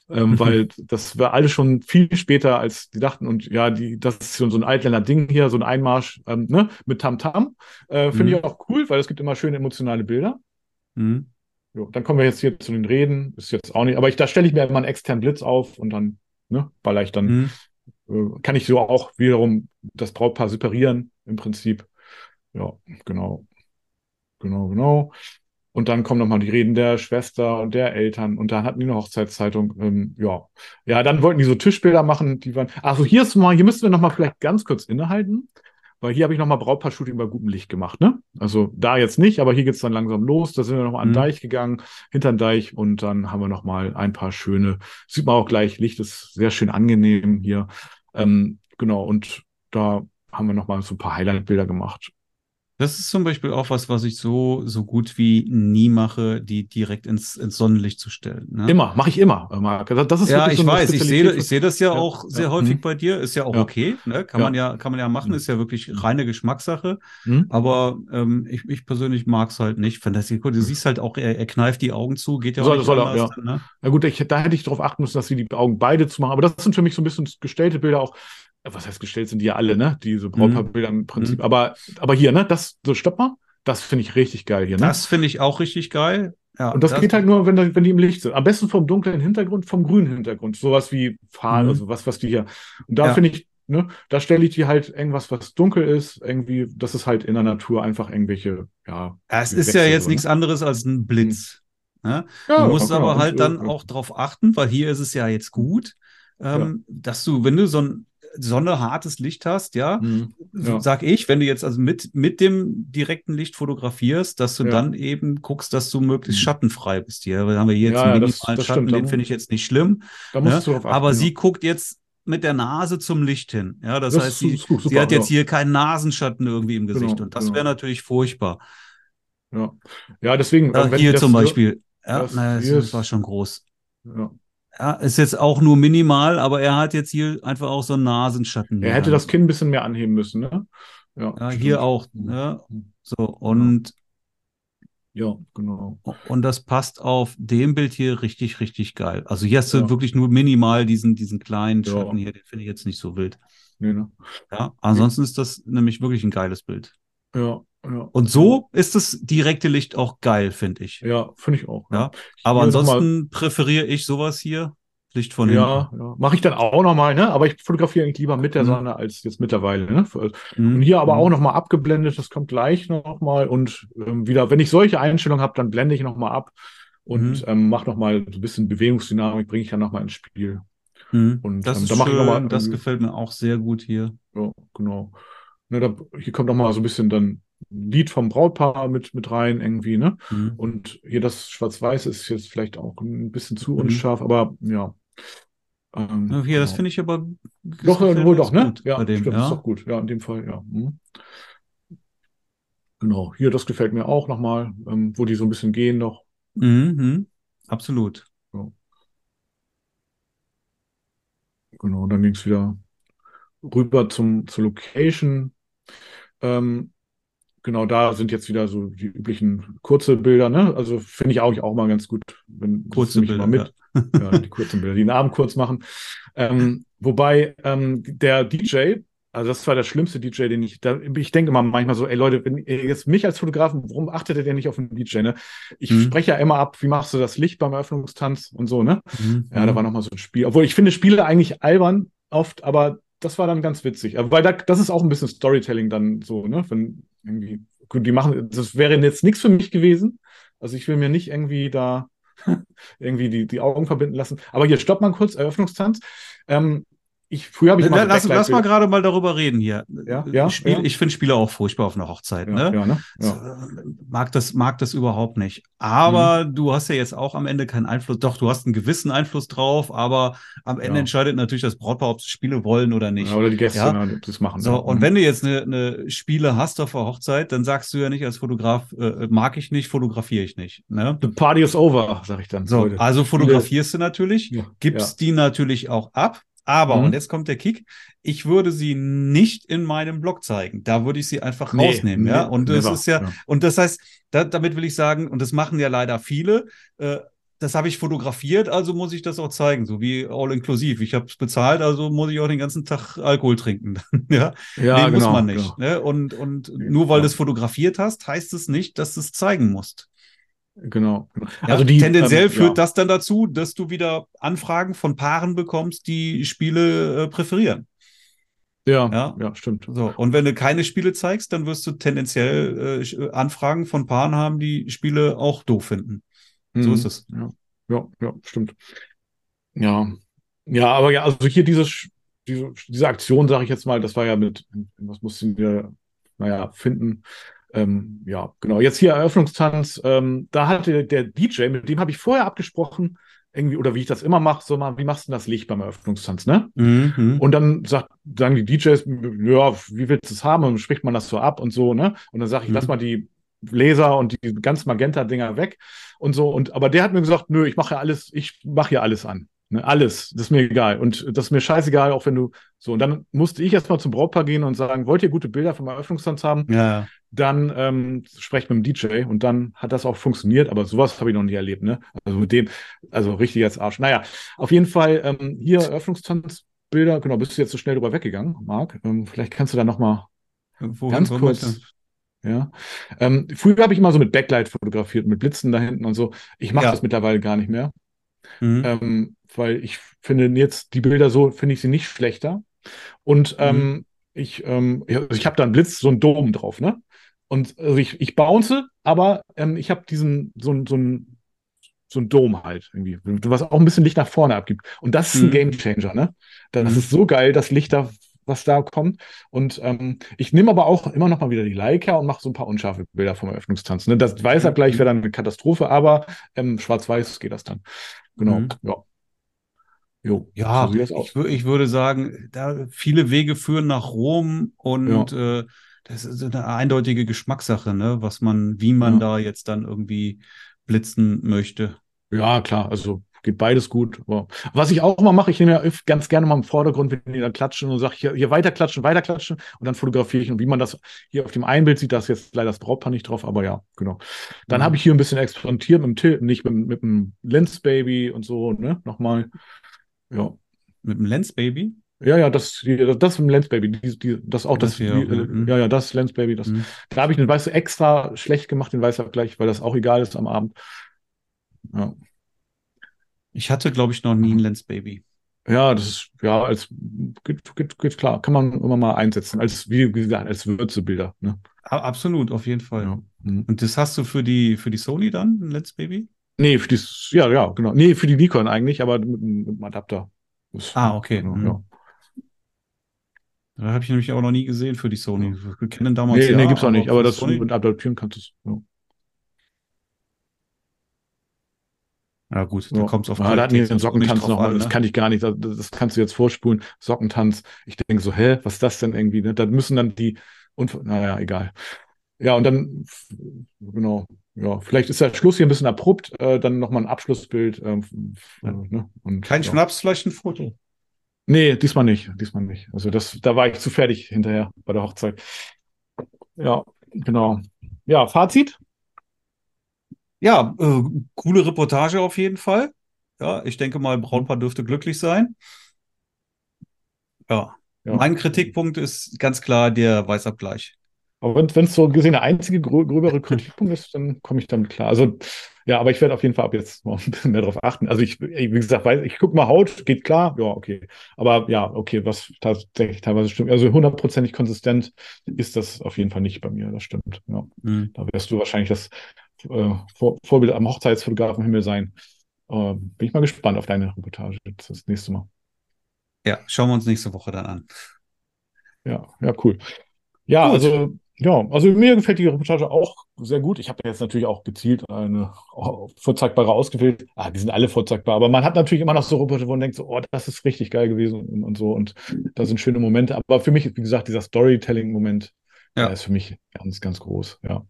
Ähm, weil das war alles schon viel später, als die dachten. Und ja, die, das ist schon so ein Altländer-Ding hier, so ein Einmarsch ähm, ne? mit Tamtam. Äh, Finde
Mhm.
ich auch cool, weil es gibt immer schöne emotionale Bilder.
Mhm.
Jo, dann kommen wir jetzt hier zu den Reden. Ist jetzt auch nicht, aber ich, da stelle ich mir immer einen externen Blitz auf und dann ne, baller ich dann,
Mhm.
äh, kann ich so auch wiederum das Brautpaar separieren im Prinzip. Ja, genau. Genau, genau. Und dann kommen nochmal die Reden der Schwester und der Eltern und dann hatten die eine Hochzeitszeitung. Ähm, ja. Ja, dann wollten die so Tischbilder machen, die waren. Also hier ist mal, hier müssen wir nochmal vielleicht ganz kurz innehalten. Weil hier habe ich nochmal Brautpaar-Shooting bei gutem Licht gemacht, ne? Also da jetzt nicht, aber hier geht's dann langsam los. Da sind wir nochmal an den
Mhm.
Deich gegangen, hinter den Deich und dann haben wir nochmal ein paar schöne, sieht man auch gleich, Licht ist sehr schön angenehm hier. Ähm, genau, und da haben wir nochmal so ein paar Highlight-Bilder gemacht.
Das ist zum Beispiel auch was, was ich so, so gut wie nie mache, die direkt ins, ins Sonnenlicht zu stellen. Ne?
Immer, mache ich immer, äh, Marc. Das ist
Ja,
wirklich
ich
so
weiß, ich sehe, ich sehe das ja,
Ja,
auch sehr
ja,
häufig
mhm.
bei dir. Ist ja auch
Ja.
okay, ne? Kann man ja, kann man ja machen,
Mhm.
ist ja wirklich reine Geschmackssache.
Mhm.
Aber ähm, ich, ich persönlich mag es halt nicht. Das, du siehst halt auch, er, er kneift die Augen zu, geht ja auch
Soll-
nicht
soll er,
anders,
ja.
ne?
Na gut, ich, da hätte ich darauf achten müssen, dass sie die Augen beide zu machen. Aber das sind für mich so ein bisschen gestellte Bilder auch. Was heißt gestellt sind die ja alle, ne? Diese Brautpaarbilder im Prinzip.
Mhm.
Aber, aber hier, ne? Das, so stopp mal. Das finde ich richtig geil hier, ne?
Das finde ich auch richtig geil. Ja,
Und das, geht halt nur, wenn, wenn die im Licht sind. Am besten vom dunklen Hintergrund, vom grünen Hintergrund. Sowas wie Fahnen,
Mhm.
also was, was die hier. Und da
Ja.
finde ich, ne, da stelle ich die halt irgendwas, was dunkel ist, irgendwie, das ist halt in der Natur einfach irgendwelche, ja.
Es ist ja jetzt
so,
nichts
ne?
anderes als ein Blitz. Ne?
Ja,
Du musst aber halt dann auch drauf achten, weil hier ist es ja jetzt gut, ähm, dass du, wenn du so ein sonnehartes Licht hast, ja,
Mhm. Ja.
sag ich, wenn du jetzt also mit, mit dem direkten Licht fotografierst, dass du
Ja.
dann eben guckst, dass du möglichst
Mhm.
schattenfrei bist. Hier haben wir hier jetzt
Ja,
einen
ja, das-
minimalen
das
Schatten,
stimmt.
Den finde ich jetzt nicht schlimm.
Da musst
Ne?
du drauf achten.
Aber sie guckt jetzt mit der Nase zum Licht hin. Ja, das,
Das
heißt, sie,
gut,
sie
super,
hat jetzt hier keinen Nasenschatten irgendwie im Gesicht.
Genau,
und das
genau.
wäre natürlich furchtbar.
Ja, ja deswegen. Äh,
hier
das
zum Beispiel. Ja,
Das
naja, das
ist-
war schon groß.
Ja.
Ja, ist jetzt auch nur minimal, aber er hat jetzt hier einfach auch so einen Nasenschatten.
Er hätte das Kinn ein bisschen mehr anheben müssen, ne? Ja,
Ja, hier auch. Ne? So, und,
Ja, genau.
und das passt auf dem Bild hier richtig, richtig geil. Also hier hast du
Ja.
wirklich nur minimal diesen, diesen kleinen
Ja.
Schatten hier, den finde ich jetzt nicht so wild.
Nee, ne?
Ja, ansonsten ist das nämlich wirklich ein geiles Bild.
Ja, ja.
Und so ist das direkte Licht auch geil, finde ich.
Ja, finde ich auch.
Ja, Aber ansonsten präferiere ich sowas hier. Licht von
Ja, ja. mache ich dann auch nochmal, ne? Aber ich fotografiere eigentlich lieber mit der
Mhm.
Sonne als jetzt mittlerweile, ne?
hinten.
Und hier aber
Mhm.
auch nochmal abgeblendet, das kommt gleich nochmal. Und ähm, wieder, wenn ich solche Einstellungen habe, dann blende ich nochmal ab und
Mhm.
ähm, mache nochmal so ein bisschen Bewegungsdynamik, bringe ich dann nochmal ins Spiel.
Mhm.
Und,
das
ähm,
ist schön,
mal
das
irgendwie-
gefällt mir auch sehr gut hier.
Ja, genau. Ne, da, hier kommt nochmal so ein bisschen dann Lied vom Brautpaar mit, mit rein irgendwie, ne?
Mhm.
Und hier das Schwarz-Weiß ist jetzt vielleicht auch ein bisschen zu
Mhm.
unscharf, aber ja. Ähm,
Ja, hier, das
genau.
finde ich aber.
Doch, äh, wohl doch, ne? Ja,
dem,
stimmt,
ja.
ist doch gut. Ja, in dem Fall, ja. Mhm. Genau, hier, das gefällt mir auch nochmal, ähm, wo die so ein bisschen gehen noch.
Mhm, mhm. Absolut.
Genau, und dann ging es wieder rüber zum, zur Location. Ähm, genau, da sind jetzt wieder so die üblichen kurze Bilder, ne? Also finde ich auch, auch mal ganz gut, wenn
Kurze Bilder.
mal mit. Ja, die kurzen Bilder, die den Abend kurz machen. Ähm, wobei ähm, der DJ, also das war der schlimmste DJ, den ich, da, ich denke immer manchmal so, ey Leute, wenn ihr jetzt mich als Fotografen, warum achtet ihr denn nicht auf den DJ, ne? Ich
Mhm.
spreche ja immer ab, wie machst du das Licht beim Eröffnungstanz und so, ne?
Ja, Mhm.
Ja, da war nochmal so ein Spiel. Obwohl ich finde Spiele eigentlich albern oft, aber das war dann ganz witzig. Weil da, das ist auch ein bisschen Storytelling dann so, ne? Wenn irgendwie, gut, die machen, das wäre jetzt nichts für mich gewesen. Also ich will mir nicht irgendwie da irgendwie die, die Augen verbinden lassen. Aber hier, stopp mal kurz, Eröffnungstanz. Ähm, ich, früher habe ich mal so
lass, lass mal gerade mal darüber reden hier.
Ja, ja,
Spiel,
ja.
Ich finde Spiele auch furchtbar auf einer Hochzeit.
ja,
ne?
ja, ne? Ja.
Mag das, mag das überhaupt nicht. Aber
Mhm.
du hast ja jetzt auch am Ende keinen Einfluss. Doch, du hast einen gewissen Einfluss drauf, aber am Ende entscheidet natürlich das Brautpaar, ob sie Spiele wollen oder nicht.
Oder die Gäste, ne, das machen.
So, und
Mhm.
wenn du jetzt eine, eine Spiele hast auf der Hochzeit, dann sagst du ja nicht als Fotograf, äh, mag ich nicht, fotografiere ich nicht. Ne?
The party is over, sag ich dann.
So, also fotografierst du natürlich, gibst die natürlich auch ab. Aber,
Mhm.
und jetzt kommt der Kick, ich würde sie nicht in meinem Blog zeigen. Da würde ich sie einfach
Nee,
rausnehmen, ja.
nee,
Und das ist ja,
ja.
und das heißt, da, damit will ich sagen, und das machen ja leider viele, äh, das habe ich fotografiert, also muss ich das auch zeigen, so wie all inclusive. Ich habe es bezahlt, also muss ich auch den ganzen Tag Alkohol trinken. ja,
Ja,
nee,
genau,
muss man nicht.
genau.
Ne? Und, und
Nee,
nur weil
ja.
du es fotografiert hast, heißt es nicht, dass du es zeigen musst.
Genau. genau.
Ja,
also die,
tendenziell
ähm,
führt
ja.
das dann dazu, dass du wieder Anfragen von Paaren bekommst, die Spiele äh, präferieren.
Ja,
Ja.
ja, stimmt.
So, und wenn du keine Spiele zeigst, dann wirst du tendenziell äh, Sch- Anfragen von Paaren haben, die Spiele auch doof finden. So
Mhm.
ist es.
Ja, ja, ja, stimmt. Ja, ja, aber ja, also hier dieses, diese, diese Aktion, sage ich jetzt mal, das war ja mit, was mussten wir, naja, finden. Ähm, ja, genau. Jetzt hier Eröffnungstanz. Ähm, da hatte der DJ, mit dem habe ich vorher abgesprochen, irgendwie, oder wie ich das immer mache, so mal, wie machst du denn das Licht beim Eröffnungstanz, ne?
Mhm.
Und dann sagt, sagen die DJs, ja, wie willst du es haben? Und dann spricht man das so ab und so, ne? Und dann sage ich,
Mhm.
lass mal die Laser und die ganz Magenta-Dinger weg und so. Und aber der hat mir gesagt, nö, ich mache ja alles, ich mache ja alles an. Ne? Alles, das ist mir egal. Und das ist mir scheißegal, auch wenn du so. Und dann musste ich erstmal zum Brautpaar gehen und sagen, wollt ihr gute Bilder vom Eröffnungstanz haben?
Ja,
Dann ähm, sprecht mit dem DJ und dann hat das auch funktioniert, aber sowas habe ich noch nie erlebt, ne? Also mit dem, also richtig als Arsch. Naja, auf jeden Fall ähm, hier Eröffnungstanzbilder, genau, bist du jetzt so schnell drüber weggegangen, Marc? Ähm, vielleicht kannst du da nochmal
Wohin
ganz kurz. Ja. Ähm, früher habe ich immer so mit Backlight fotografiert, mit Blitzen da hinten und so. Ich mache
Ja.
das mittlerweile gar nicht mehr,
Mhm.
ähm, weil ich finde jetzt die Bilder so, finde ich sie nicht schlechter. Und ähm, ich, ähm, ja, also ich habe da einen Blitz, so einen Dom drauf, ne? Und also ich, ich bounce, aber ähm, ich habe diesen, so, ein- so ein so ein Dom halt irgendwie, was auch ein bisschen Licht nach vorne abgibt. Und das ist ein
Mhm.
Gamechanger, ne? Das
Mhm.
ist so geil, das Licht da, was da kommt. Und ähm, ich nehme aber auch immer noch mal wieder die Leica und mache so ein paar unscharfe Bilder vom Eröffnungstanz. Ne? Das Weißabgleich wäre dann eine Katastrophe, aber ähm, schwarz-weiß geht das dann. Genau.
Mhm.
Ja. Jo,
Ja,
so
ich, ich würde sagen, da viele Wege führen nach Rom und äh, das ist eine eindeutige Geschmackssache, ne? Was man, wie man
Ja.
da jetzt dann irgendwie blitzen möchte.
Ja, klar, also geht beides gut. Aber was ich auch mal mache, ich nehme ja ganz gerne mal im Vordergrund, wenn die dann klatschen und sage, hier, hier weiter klatschen, weiter klatschen und dann fotografiere ich. Und wie man das hier auf dem einen Bild sieht, da ist jetzt leider das Brautpaar nicht drauf, aber ja, genau. Dann mhm. habe ich hier ein bisschen experimentiert mit dem Tilt, nicht mit, mit dem Lens Baby und so, ne? Nochmal. Ja.
Mit dem Lens Baby?
Ja, ja, das, das, das im Lens Baby, die, die, das auch das, das hier, die, mhm. ja, ja, das Lens Baby, das, mhm. da habe ich den Weiße extra schlecht gemacht, den Weißabgleich, weil das auch egal ist am Abend.
Ja. Ich hatte, glaube ich, noch nie ein Lens Baby.
Ja, das ist, ja, als, geht, geht, geht klar, kann man immer mal einsetzen, als, wie gesagt, als Würzebilder, ne?
Absolut, auf jeden Fall. Ja. Mhm. Und das hast du für die, für die Sony dann, ein Lens Baby?
Nee, für die, ja, ja, genau. Nee, für die Nikon eigentlich, aber mit, mit einem Adapter.
Das, ah, okay. Genau, mhm. ja. Da habe ich nämlich auch noch nie gesehen für die Sony. Wir kennen damals.
Nee, ja, nee, gibt's auch nicht, aber das Sony? mit adaptieren kannst du. Ja.
Ja, gut, da ja. kommt es auf
ja, Da hatten wir den Sockentanz nochmal, ne? das kann ich gar nicht, das, das, kannst du jetzt vorspulen. Sockentanz. Ich denke so, hä, was ist das denn irgendwie? Ne? Da müssen dann die, und, naja, egal. Ja, und dann, genau, ja, vielleicht ist der Schluss hier ein bisschen abrupt, äh, dann nochmal ein Abschlussbild.
Ja. ne? und, Kein ja. Schnapsflaschenfoto.
Nee, diesmal nicht, diesmal nicht. Also das, da war ich zu fertig hinterher bei der Hochzeit. Ja, genau. Ja, Fazit?
Ja, äh, coole Reportage auf jeden Fall. Ja, ich denke mal, Braunpaar dürfte glücklich sein. Ja. ja. Mein Kritikpunkt ist ganz klar der Weißabgleich.
Aber wenn es so gesehen der einzige grö gröbere Kritikpunkt ist, dann komme ich damit klar. Also ja, aber ich werde auf jeden Fall ab jetzt mal ein bisschen mehr darauf achten. Also ich, wie gesagt, weiß, ich gucke mal Haut, geht klar, ja, okay. Aber ja, okay, was tatsächlich teilweise stimmt. Also hundertprozentig konsistent ist das auf jeden Fall nicht bei mir, das stimmt. Ja. Mhm. Da wirst du wahrscheinlich das äh, Vor Vorbild am Hochzeitsfotografenhimmel sein. Äh, bin ich mal gespannt auf deine Reportage das nächste Mal.
Ja, schauen wir uns nächste Woche dann an.
Ja, ja, cool. Ja, gut. also ja, also mir gefällt die Reportage auch sehr gut. Ich habe jetzt natürlich auch gezielt eine vorzeigbare ausgewählt. Ah, die sind alle vorzeigbar, aber man hat natürlich immer noch so Reportage, wo man denkt, so, oh, das ist richtig geil gewesen und, und so. Und da sind schöne Momente. Aber für mich, wie gesagt, dieser Storytelling-Moment, ja. ist für mich ganz, ganz groß. Ja.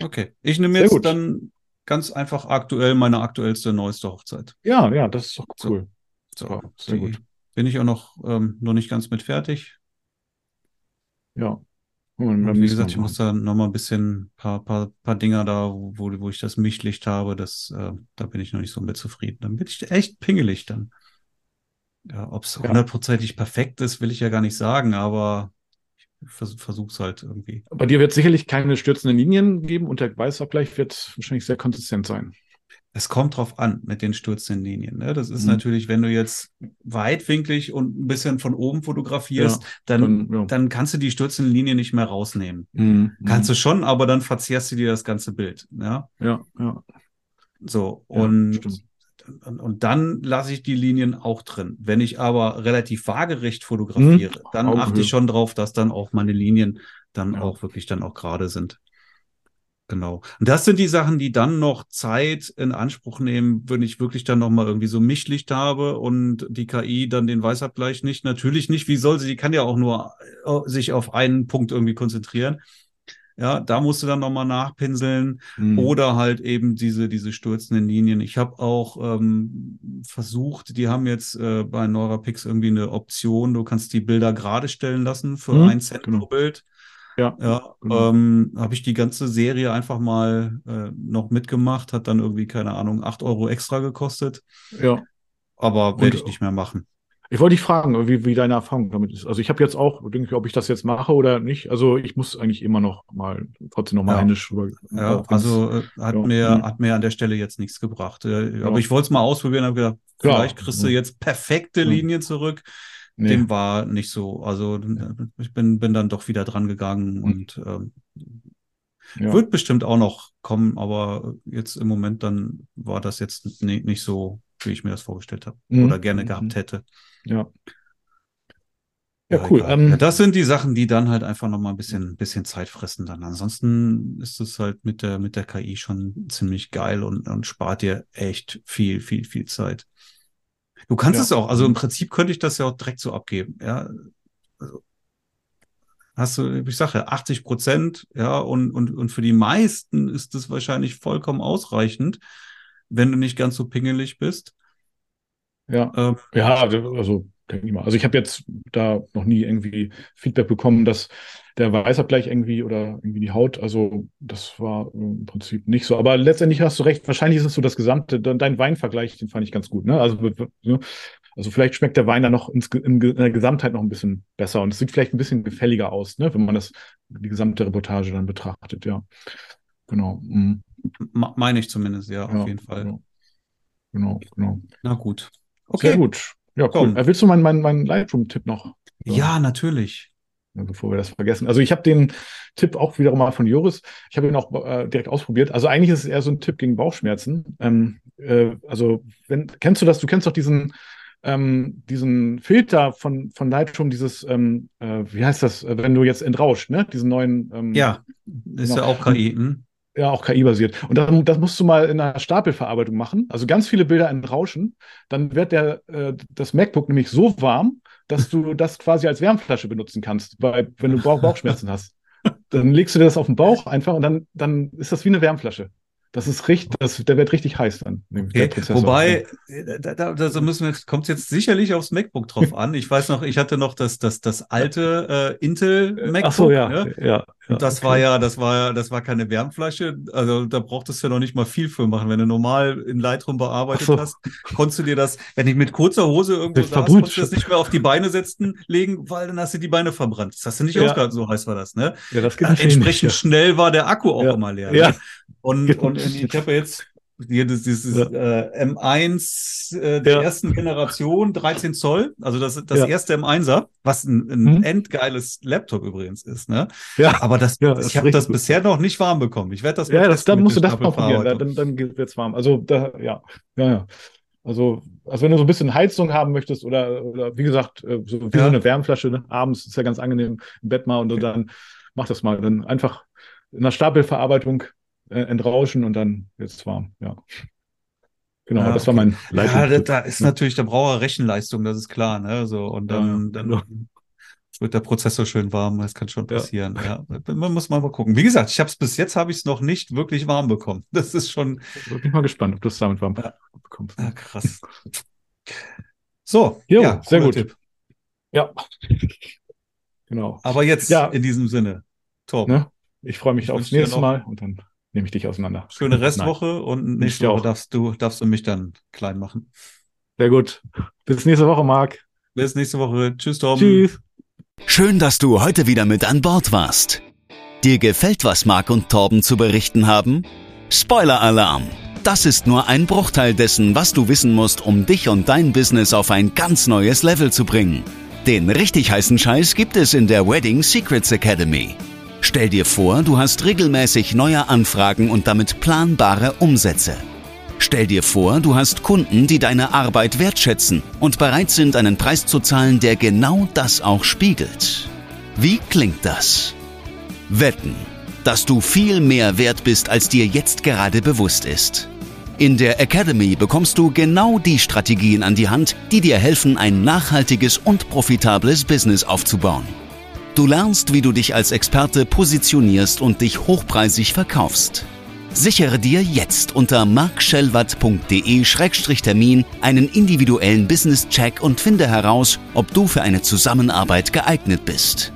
Okay. Ich nehme jetzt dann ganz einfach aktuell meine aktuellste, neueste Hochzeit.
Ja, ja, das ist doch cool.
So, so sehr gut. Bin ich auch noch, ähm, noch nicht ganz mit fertig.
Ja.
Und wie gesagt, ich muss da noch mal ein bisschen paar, paar, paar Dinger da, wo, wo ich das Mischlicht habe, das, äh, da bin ich noch nicht so mit zufrieden. Dann bin ich echt pingelig dann. Ja, ob es hundertprozentig perfekt ist, will ich ja gar nicht sagen, aber vers versuch's halt irgendwie.
Bei dir wird es sicherlich keine stürzenden Linien geben und der Weißabgleich wird wahrscheinlich sehr konsistent sein.
Es kommt drauf an mit den stürzenden Linien. Ne? Das ist mhm. natürlich, wenn du jetzt weitwinklig und ein bisschen von oben fotografierst, ja, dann, dann, ja. dann, kannst du die stürzenden Linien nicht mehr rausnehmen. Mhm. Kannst du schon, aber dann verzerrst du dir das ganze Bild. Ja,
ja. ja.
So, und und, und dann lasse ich die Linien auch drin. Wenn ich aber relativ waagerecht fotografiere, hm, dann achte ich schon drauf, dass dann auch meine Linien dann auch wirklich dann auch gerade sind. Genau. Und das sind die Sachen, die dann noch Zeit in Anspruch nehmen, wenn ich wirklich dann nochmal irgendwie so Mischlicht habe und die KI dann den Weißabgleich nicht. Natürlich nicht. Wie soll sie? Die kann ja auch nur äh, sich auf einen Punkt irgendwie konzentrieren. Ja, da musst du dann nochmal nachpinseln mhm. oder halt eben diese, diese stürzenden Linien. Ich habe auch ähm, versucht, die haben jetzt äh, bei NeuraPix irgendwie eine Option, du kannst die Bilder gerade stellen lassen für mhm. ein Cent genau. pro Bild. Ja, ja genau. ähm, habe ich die ganze Serie einfach mal äh, noch mitgemacht, hat dann irgendwie, keine Ahnung, acht Euro extra gekostet.
Ja.
Aber werde ich nicht mehr machen.
Ich wollte dich fragen, wie, wie deine Erfahrung damit ist. Also ich habe jetzt auch, denke ich, ob ich das jetzt mache oder nicht. Also ich muss eigentlich immer noch mal trotzdem noch mal ja. händisch
rüber. Ja, also äh, hat ja. mir hat mir an der Stelle jetzt nichts gebracht. Äh, aber ich wollte es mal ausprobieren, habe gedacht, vielleicht kriegst du jetzt perfekte Linien zurück. Nee. Dem war nicht so. Also ich bin bin dann doch wieder dran gegangen mhm. und ähm, wird bestimmt auch noch kommen, aber jetzt im Moment dann war das jetzt nicht so, wie ich mir das vorgestellt habe mhm. oder gerne gehabt mhm. hätte.
Ja. Ja, cool.
Ähm, ja, das sind die Sachen, die dann halt einfach nochmal ein bisschen, bisschen Zeit fressen dann. Ansonsten ist es halt mit der, mit der KI schon ziemlich geil und, und spart dir echt viel, viel, viel Zeit. Du kannst ja. es auch, also im Prinzip könnte ich das ja auch direkt so abgeben, ja. Also, hast du, ich sage 80 Prozent, ja, und, und, und für die meisten ist das wahrscheinlich vollkommen ausreichend, wenn du nicht ganz so pingelig bist.
Ja, ähm, ja, also denke ich mal. Also ich habe jetzt da noch nie irgendwie Feedback bekommen, dass der Weißabgleich irgendwie oder irgendwie die Haut, also das war im Prinzip nicht so. Aber letztendlich hast du recht, wahrscheinlich ist es so das Gesamte, dein Weinvergleich, den fand ich ganz gut. Ne? Also, also vielleicht schmeckt der Wein dann noch ins, in der Gesamtheit noch ein bisschen besser und es sieht vielleicht ein bisschen gefälliger aus, ne? wenn man das, die gesamte Reportage dann betrachtet, ja. Genau. Mhm.
Meine ich zumindest, ja, auf ja, jeden Fall.
Genau, genau. genau.
Na gut.
Okay. Sehr gut. Ja, cool. Äh, willst du meinen mein, mein Lightroom-Tipp noch?
So. Ja, natürlich.
bevor wir das vergessen. Also ich habe den Tipp auch wiederum mal von Joris. Ich habe ihn auch äh, direkt ausprobiert. Also eigentlich ist es eher so ein Tipp gegen Bauchschmerzen. Ähm, äh, also wenn, kennst du das? Du kennst doch diesen ähm, diesen Filter von, von Lightroom, dieses, ähm, äh, wie heißt das, wenn du jetzt entrauscht, ne? Diesen neuen.
Ähm, ja, ist genau. ja auch KI. Hm?
Ja, auch KI-basiert. Und das, das, musst du mal in einer Stapelverarbeitung machen. Also ganz viele Bilder entrauschen. Dann wird der, äh, das MacBook nämlich so warm, dass du das quasi als Wärmflasche benutzen kannst, weil, wenn du Bauch Bauchschmerzen hast. Dann legst du dir das auf den Bauch einfach und dann, dann ist das wie eine Wärmflasche. Das ist richtig, das, der wird richtig heiß dann.
Okay. Wobei, äh, da, da, da müssen wir, kommt jetzt sicherlich aufs MacBook drauf an. Ich weiß noch, ich hatte noch das, das, das alte äh, Intel MacBook. Ach so,
ja, ne? ja.
Und das okay. war ja, das war ja, das war keine Wärmflasche. Also da brauchtest du ja noch nicht mal viel für machen. Wenn du normal in Lightroom bearbeitet so. hast, konntest du dir das, wenn ich mit kurzer Hose irgendwo
saß, konntest
du das nicht mehr auf die Beine setzen, legen, weil dann hast du die Beine verbrannt. Das hast du nicht ja. ausgehalten, so heiß war das, ne?
Ja, das geht
Entsprechend nicht, ja. schnell war der Akku auch
ja.
immer leer.
Ja.
Und, und ich habe ja jetzt hier das, dieses ja. äh, M1 äh, der ja. ersten Generation, 13 Zoll, also das, das ja. erste M1er, was ein, ein mhm. endgeiles Laptop übrigens ist. Ne?
Ja.
Aber das, das ich habe das bisher noch nicht warm bekommen. Ich werde das
Ja, das, dann musst du das mal probieren, dann, dann wird es warm. Also da, ja, ja, ja. Also, also wenn du so ein bisschen Heizung haben möchtest oder, oder wie gesagt, äh, so wie so eine Wärmflasche, ne? abends ist ja ganz angenehm im Bett mal und dann mach das mal. Dann einfach in der Stapelverarbeitung äh, entrauschen und dann wird es warm, ja. Genau, ja, das war mein
Leitung. Ja, da, da ist natürlich, der braucht Rechenleistung, das ist klar, ne? So, und dann, ja, dann wird der Prozessor schön warm, das kann schon passieren. Ja. ja. Man muss mal, mal gucken. Wie gesagt, ich habe es bis jetzt habe ich es noch nicht wirklich warm bekommen. Das ist schon.
Ich bin mal gespannt, ob du es damit warm
ja. bekommst. Ja, krass. So,
jo, ja, sehr gut.
Tipp.
Ja. genau.
Aber jetzt ja. in diesem Sinne,
Torben. Ne? Ich freue mich ich aufs nächste Mal und dann nehme ich dich auseinander.
Schöne Restwoche Nein. und nächste Woche darfst du, darfst du mich dann klein machen.
Sehr gut. Bis nächste Woche, Marc.
Bis nächste Woche. Tschüss, Tom.
Tschüss.
Schön, dass du heute wieder mit an Bord warst. Dir gefällt, was Marc und Torben zu berichten haben? Spoiler-Alarm! Das ist nur ein Bruchteil dessen, was du wissen musst, um dich und dein Business auf ein ganz neues Level zu bringen. Den richtig heißen Scheiß gibt es in der Wedding Secrets Academy. Stell dir vor, du hast regelmäßig neue Anfragen und damit planbare Umsätze. Stell dir vor, du hast Kunden, die deine Arbeit wertschätzen und bereit sind, einen Preis zu zahlen, der genau das auch spiegelt. Wie klingt das? Wetten, dass du viel mehr wert bist, als dir jetzt gerade bewusst ist. In der Academy bekommst du genau die Strategien an die Hand, die dir helfen, ein nachhaltiges und profitables Business aufzubauen. Du lernst, wie du dich als Experte positionierst und dich hochpreisig verkaufst. Sichere dir jetzt unter markschellwatt.de-termin einen individuellen Business-Check und finde heraus, ob du für eine Zusammenarbeit geeignet bist.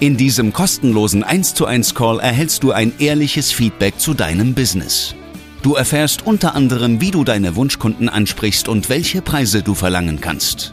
In diesem kostenlosen 1 zu 1 Call erhältst du ein ehrliches Feedback zu deinem Business. Du erfährst unter anderem, wie du deine Wunschkunden ansprichst und welche Preise du verlangen kannst.